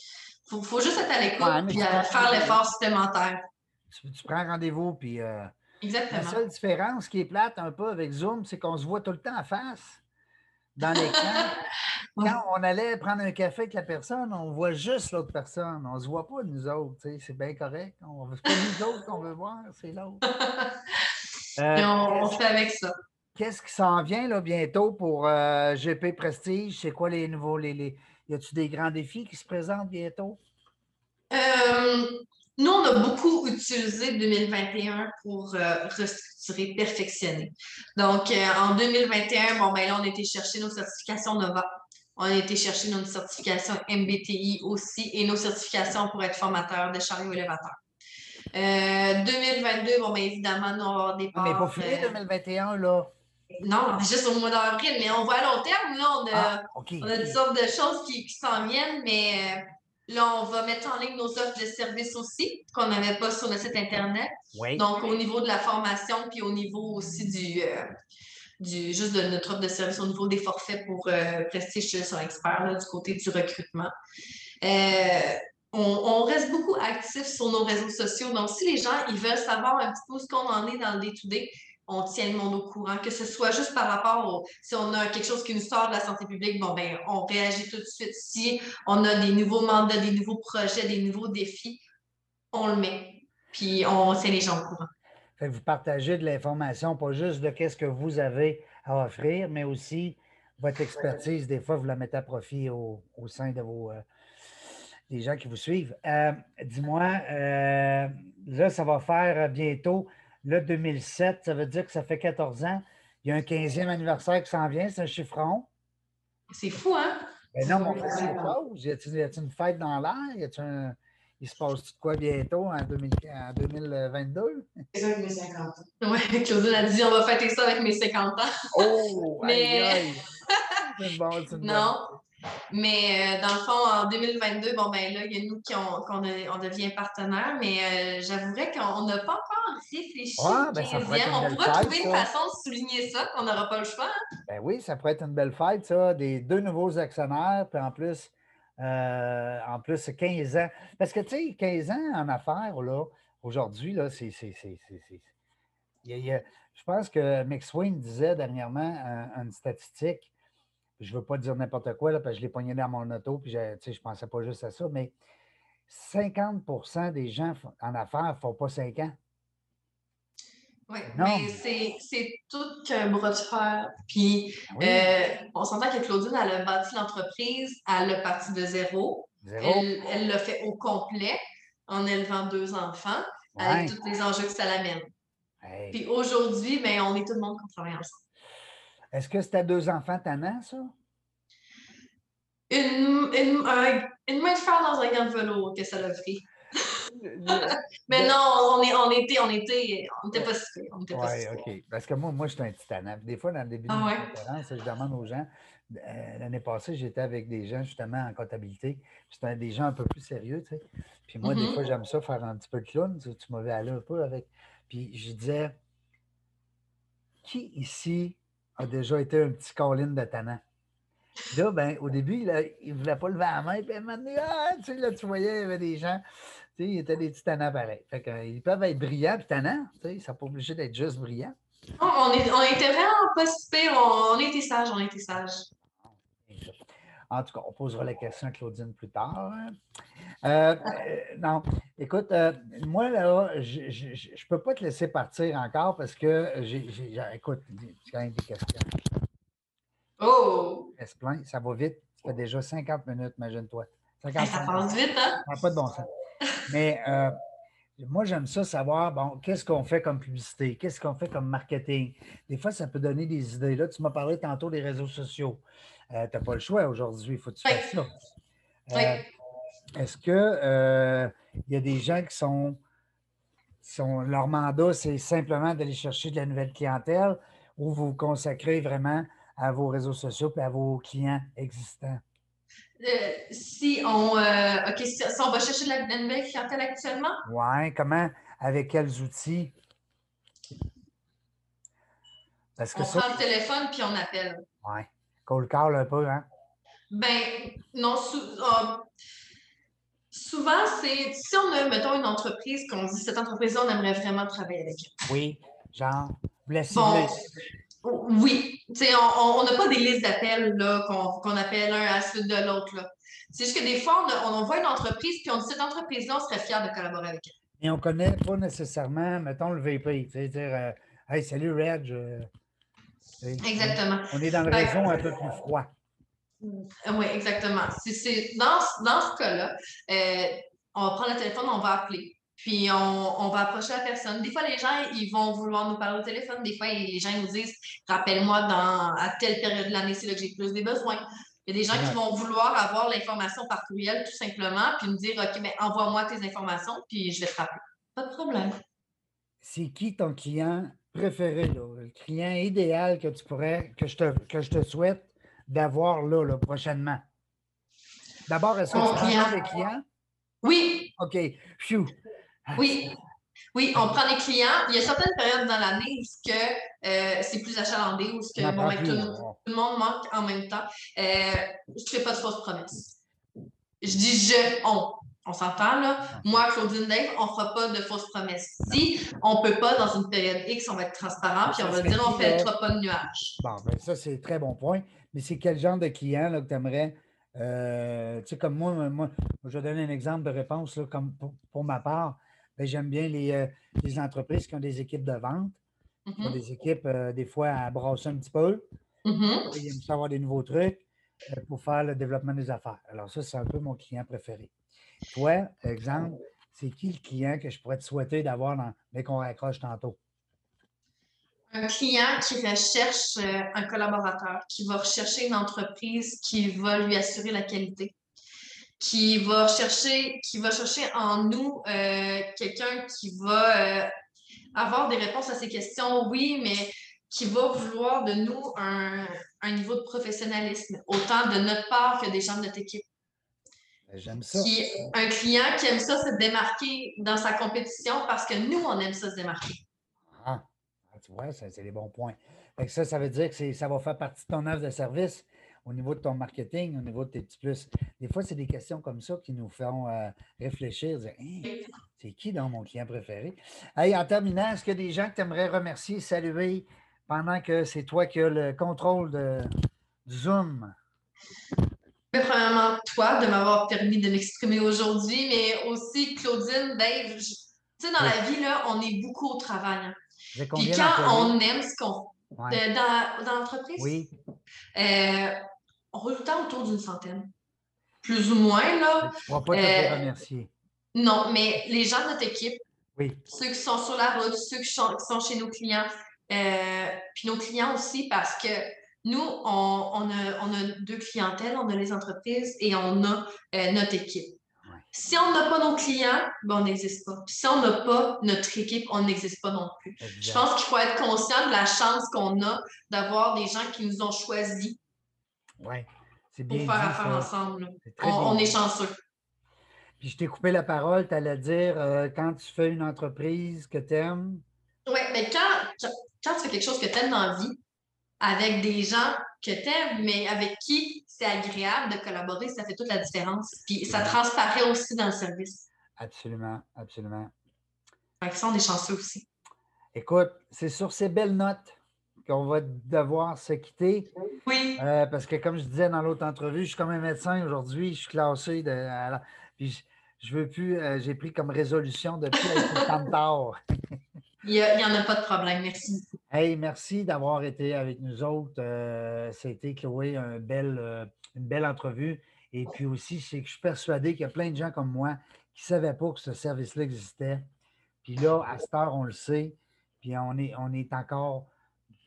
faut, juste être à l'écoute et faire l'effort supplémentaire. Tu, prends rendez-vous, puis. Euh, Exactement. La seule différence qui est plate un peu avec Zoom, c'est qu'on se voit tout le temps en face dans l'écran. Quand on allait prendre un café avec la personne, on voit juste l'autre personne. On ne se voit pas nous autres. C'est bien correct. On pas nous autres qu'on veut voir, c'est l'autre. Euh, on, fait avec ça. Qu'est-ce qui s'en vient là, bientôt pour euh, GP Prestige? C'est quoi les nouveaux. Les, les... Y a-t-il des grands défis qui se présentent bientôt? Euh, nous, on a beaucoup utilisé 2021 pour euh, restructurer, perfectionner. Donc, euh, en 2021, bon, ben là, on a été chercher nos certifications Nova. On a été chercher nos certifications MBTI aussi et nos certifications pour être formateur de chariot élévateur. 2022, bon, bien évidemment, nous allons avoir des parts. Mais pas fini 2021, là. Non, juste au mois d'avril, mais on voit à long terme, là, on a, ah, on a sortes de choses qui, s'en viennent, mais Là, on va mettre en ligne nos offres de services aussi, qu'on n'avait pas sur le site Internet. Donc, au niveau de la formation, puis au niveau aussi du, euh, du juste de notre offre de service, au niveau des forfaits pour euh, Prestige sur Expert, du côté du recrutement. Euh, on, on, reste beaucoup actifs sur nos réseaux sociaux. Donc, si les gens ils veulent savoir un petit peu ce qu'on en est dans le day-to-day, on tient le monde au courant, que ce soit juste par rapport au, si on a quelque chose qui nous sort de la santé publique, bon, ben, on réagit tout de suite. Si on a des nouveaux mandats, des nouveaux projets, des nouveaux défis, on le met. Puis on tient les gens au courant. vous partagez de l'information, pas juste de qu'est-ce que vous avez à offrir, mais aussi votre expertise. Des fois, vous la mettez à profit au, sein de vos. Euh, des gens qui vous suivent. Euh, dis-moi, euh, là, ça va faire bientôt Là, 2007, ça veut dire que ça fait 14 ans. Il y a un 15e anniversaire qui s'en vient, c'est un chiffron. C'est fou, hein? Mais non, on fait quelque chose. Y a-t-il une fête dans l'air? Un... Il se passe quoi bientôt en, 2022? C'est ça avec mes 50 ans. Oui, Claudine a dit on va fêter ça avec mes 50 ans. Oh! Mais... Bon, c'est Non. Mais euh, dans le fond, en 2022, bon, ben là, il y a nous qui on, on, devient partenaire, mais euh, j'avouerais qu'on n'a pas encore réfléchi ouais, ben, ça On pourrait trouver une façon de souligner ça, qu'on n'aura pas le choix. Hein. Ben oui, ça pourrait être une belle fête, ça. Des deux nouveaux actionnaires, puis en plus, euh, en plus 15 ans. Parce que, tu sais, 15 ans en affaires, là, aujourd'hui, là, c'est. Je pense que McSwain disait dernièrement une statistique je ne veux pas dire n'importe quoi, là, parce que je l'ai pogné dans mon auto, puis je ne pensais pas juste à ça, mais 50% des gens en affaires ne font pas 5 ans. Oui, mais c'est tout qu'un bras de fer. Puis, ah euh, on s'entend que Claudine, elle a bâti l'entreprise, elle a parti de zéro. Elle l'a fait au complet en élevant deux enfants, avec tous les enjeux que ça l'amène. Puis aujourd'hui, ben, on est tout le monde qui travaille ensemble. Est-ce que c'était deux enfants tannants, ça? Une, une, une main de fer dans un gant de velours que ça l'a pris. Mais non, on, est, on était, on était, on était pas si Oui, OK. Parce que moi, moi, je suis un petit tannant. Des fois, dans le début de ah ma conférence, je demande aux gens. Euh, l'année passée, j'étais avec des gens justement en comptabilité. C'était des gens un peu plus sérieux, tu sais. Puis moi, des mm-hmm. fois, j'aime ça faire un petit peu de clown. Tu, tu m'avais allé un peu avec. Puis je disais, qui ici a déjà été un petit colline de tannant. Là, ben, au début, il ne voulait pas lever la main, puis il m'a dit Ah, tu sais, là, tu voyais, il y avait des gens, tu sais, il étaient des petits tannants pareils. Fait qu'ils peuvent être brillants puis tannants, tu sais, ils ne sont pas obligés d'être juste brillants. on, est, on, était vraiment pas super, on, on était sages, on était sages. En tout cas, on posera la question à Claudine plus tard. Euh, euh, non, écoute, euh, moi, là, je ne peux pas te laisser partir encore parce que j'ai. Écoute, j'ai quand même des questions. Oh! plein, ça va vite. Ça fait déjà 50 minutes, imagine-toi. Ça passe vite, hein? Ça n'a pas de bon sens. Mais moi, j'aime ça savoir, bon, qu'est-ce qu'on fait comme publicité? Qu'est-ce qu'on fait comme marketing? Des fois, ça peut donner des idées. Là, tu m'as parlé tantôt des réseaux sociaux. tu n'as pas le choix aujourd'hui, il faut que tu fasses ça. oui. Est-ce que euh, il y a des gens qui sont, sont leur mandat, c'est simplement d'aller chercher de la nouvelle clientèle ou vous vous consacrez vraiment à vos réseaux sociaux et à vos clients existants? Euh, si, on, euh, si, on va chercher de la, nouvelle clientèle actuellement? Oui, comment? Avec quels outils? Parce que on prend le téléphone puis on appelle. Oui. Cold call un peu, hein? Ben, non, sous, ah, souvent, c'est si on a, mettons, une entreprise qu'on dit cette entreprise-là, on aimerait vraiment travailler avec elle. Oui, genre, bon, Oui, on n'a pas des listes d'appels qu'on appelle un à la suite de l'autre. C'est juste que des fois, on, voit une entreprise, puis on dit cette entreprise-là, on serait fier de collaborer avec elle. Et on ne connaît pas nécessairement, mettons, le VP. Tu sais, dire euh, Hey, salut Reg. Exactement. On est dans le réseau un peu plus froid. Oui, exactement. Dans, dans, ce cas-là, euh, on va prendre le téléphone, on va appeler. puis on, va approcher la personne. Des fois, les gens, ils vont vouloir nous parler au téléphone. Des fois, les gens nous disent Rappelle-moi dans à telle période de l'année, c'est là que j'ai plus des besoins. Il y a des gens qui vont vouloir avoir l'information par courriel, tout simplement, puis me dire OK, mais envoie-moi tes informations, puis je vais te rappeler. Pas de problème. C'est qui ton client préféré, le client idéal que tu pourrais, que je te, que je te souhaite? D'avoir là, là, prochainement? D'abord, est-ce que tu prends des clients? Oui. OK. Phew. Oui. Oui, on prend des clients. Il y a certaines périodes dans l'année où euh, c'est plus achalandé, où que, ben, tout, le monde manque en même temps. Euh, je ne fais pas de fausses promesses. Je dis je, on. On s'entend là. Moi, Claudine Dave, on ne fera pas de fausses promesses. Si on ne peut pas, dans une période X, on va être transparent, puis on va dire on ne fait pas de nuages. Bon, ben ça, c'est un très bon point. Mais c'est quel genre de client là, que tu aimerais euh, tu sais, comme moi, moi, je vais donner un exemple de réponse, là, comme pour, ma part. Ben, j'aime bien euh, les, entreprises qui ont des équipes de vente, qui ont mm-hmm. des équipes, euh, des fois, à brasser un petit peu. Mm-hmm. Ils aiment savoir des nouveaux trucs pour faire le développement des affaires. Alors, ça, c'est un peu mon client préféré. Toi, exemple, c'est qui le client que je pourrais te souhaiter d'avoir dès qu'on raccroche tantôt? Un client qui recherche euh, un collaborateur, qui va rechercher une entreprise qui va lui assurer la qualité, qui va chercher, qui va chercher en nous euh, quelqu'un qui va euh, avoir des réponses à ses questions, oui, mais qui va vouloir de nous un, niveau de professionnalisme, autant de notre part que des gens de notre équipe. Ben, j'aime ça. un client qui aime ça se démarquer dans sa compétition parce que nous, on aime ça se démarquer. Tu vois, c'est des bons points. ça, ça veut dire que ça va faire partie de ton œuvre de service au niveau de ton marketing, au niveau de tes petits plus. Des fois, c'est des questions comme ça qui nous font euh, réfléchir, dire c'est qui dans mon client préféré? Hey, en terminant, est-ce qu'il y a des gens que tu aimerais remercier, saluer pendant que c'est toi qui as le contrôle de, du Zoom? Premièrement, toi, de m'avoir permis de m'exprimer aujourd'hui, mais aussi Claudine, Dave. Tu sais, dans la vie, là, on est beaucoup au travail. Hein. Puis quand on aime ce qu'on fait dans, dans l'entreprise, oui. euh, on roule temps autour d'une centaine. Plus ou moins, là. Je ne pas te euh, remercier. Non, mais les gens de notre équipe, oui. ceux qui sont sur la route, ceux qui sont, chez nos clients, euh, puis nos clients aussi, parce que nous, on, on, a, on, a, deux clientèles, on a les entreprises et on a euh, notre équipe. Si on n'a pas nos clients, ben on n'existe pas. si on n'a pas notre équipe, on n'existe pas non plus. Je pense qu'il faut être conscient de la chance qu'on a d'avoir des gens qui nous ont choisis ouais, pour faire affaire ensemble. on, est chanceux. Puis je t'ai coupé la parole, tu allais dire euh, quand tu fais une entreprise que tu aimes. Oui, mais quand, quand tu fais quelque chose que tu aimes dans la vie, avec des gens que tu aimes, mais avec qui c'est agréable de collaborer, ça fait toute la différence. Puis ça transparaît aussi dans le service. Absolument, absolument. Fait que ça, on est chanceux aussi. Écoute, c'est sur ces belles notes qu'on va devoir se quitter. Oui. Euh, parce que comme je disais dans l'autre entrevue, je suis comme un médecin aujourd'hui, je suis classé de. puis je, veux plus, euh, j'ai pris comme résolution de plus être cantor. Il n'y en a pas de problème, merci. Hey, merci d'avoir été avec nous autres. Euh, C'était, Chloé, un bel, euh, une belle entrevue. Et puis aussi, c'est que je suis persuadé qu'il y a plein de gens comme moi qui ne savaient pas que ce service-là existait. Puis là, à cette heure, on le sait. Puis on est, on est encore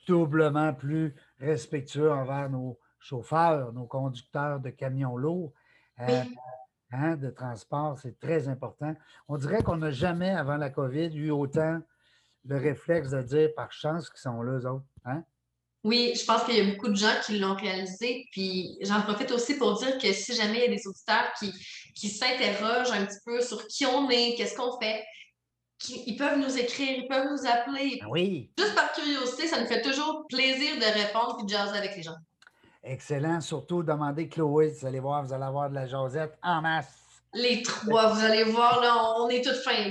doublement plus respectueux envers nos chauffeurs, nos conducteurs de camions lourds. Euh, hein, de transport, c'est très important. On dirait qu'on n'a jamais, avant la COVID, eu autant le réflexe de dire par chance qu'ils sont là, eux autres. Hein? Oui, je pense qu'il y a beaucoup de gens qui l'ont réalisé. Puis j'en profite aussi pour dire que si jamais il y a des auditeurs qui, qui s'interrogent un petit peu sur qui on est, qu'est-ce qu'on fait, ils peuvent nous écrire, ils peuvent nous appeler. Ah oui. Juste par curiosité, ça nous fait toujours plaisir de répondre et de jaser avec les gens. Excellent. Surtout, demandez Chloé. Vous allez voir, vous allez avoir de la jasette en masse. Les trois, vous allez voir, là, on est toutes fins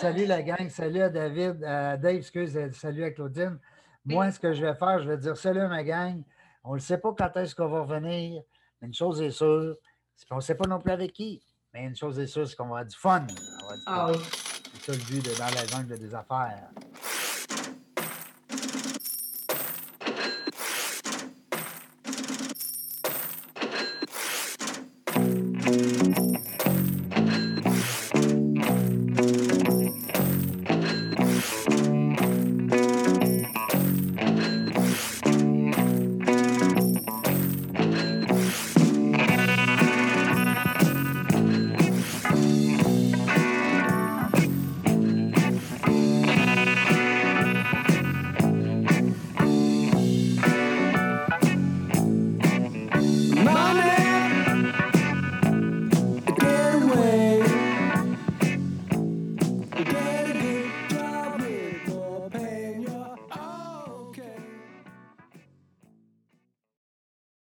salut la gang, salut à David, à Dave, excuse, salut à Claudine. Moi, ce que je vais faire, je vais dire salut à ma gang. On ne sait pas quand est-ce qu'on va revenir, mais une chose est sûre, on ne sait pas non plus avec qui, mais une chose est sûre, c'est qu'on va avoir du fun. Ah c'est ça le but de, dans la jungle des affaires.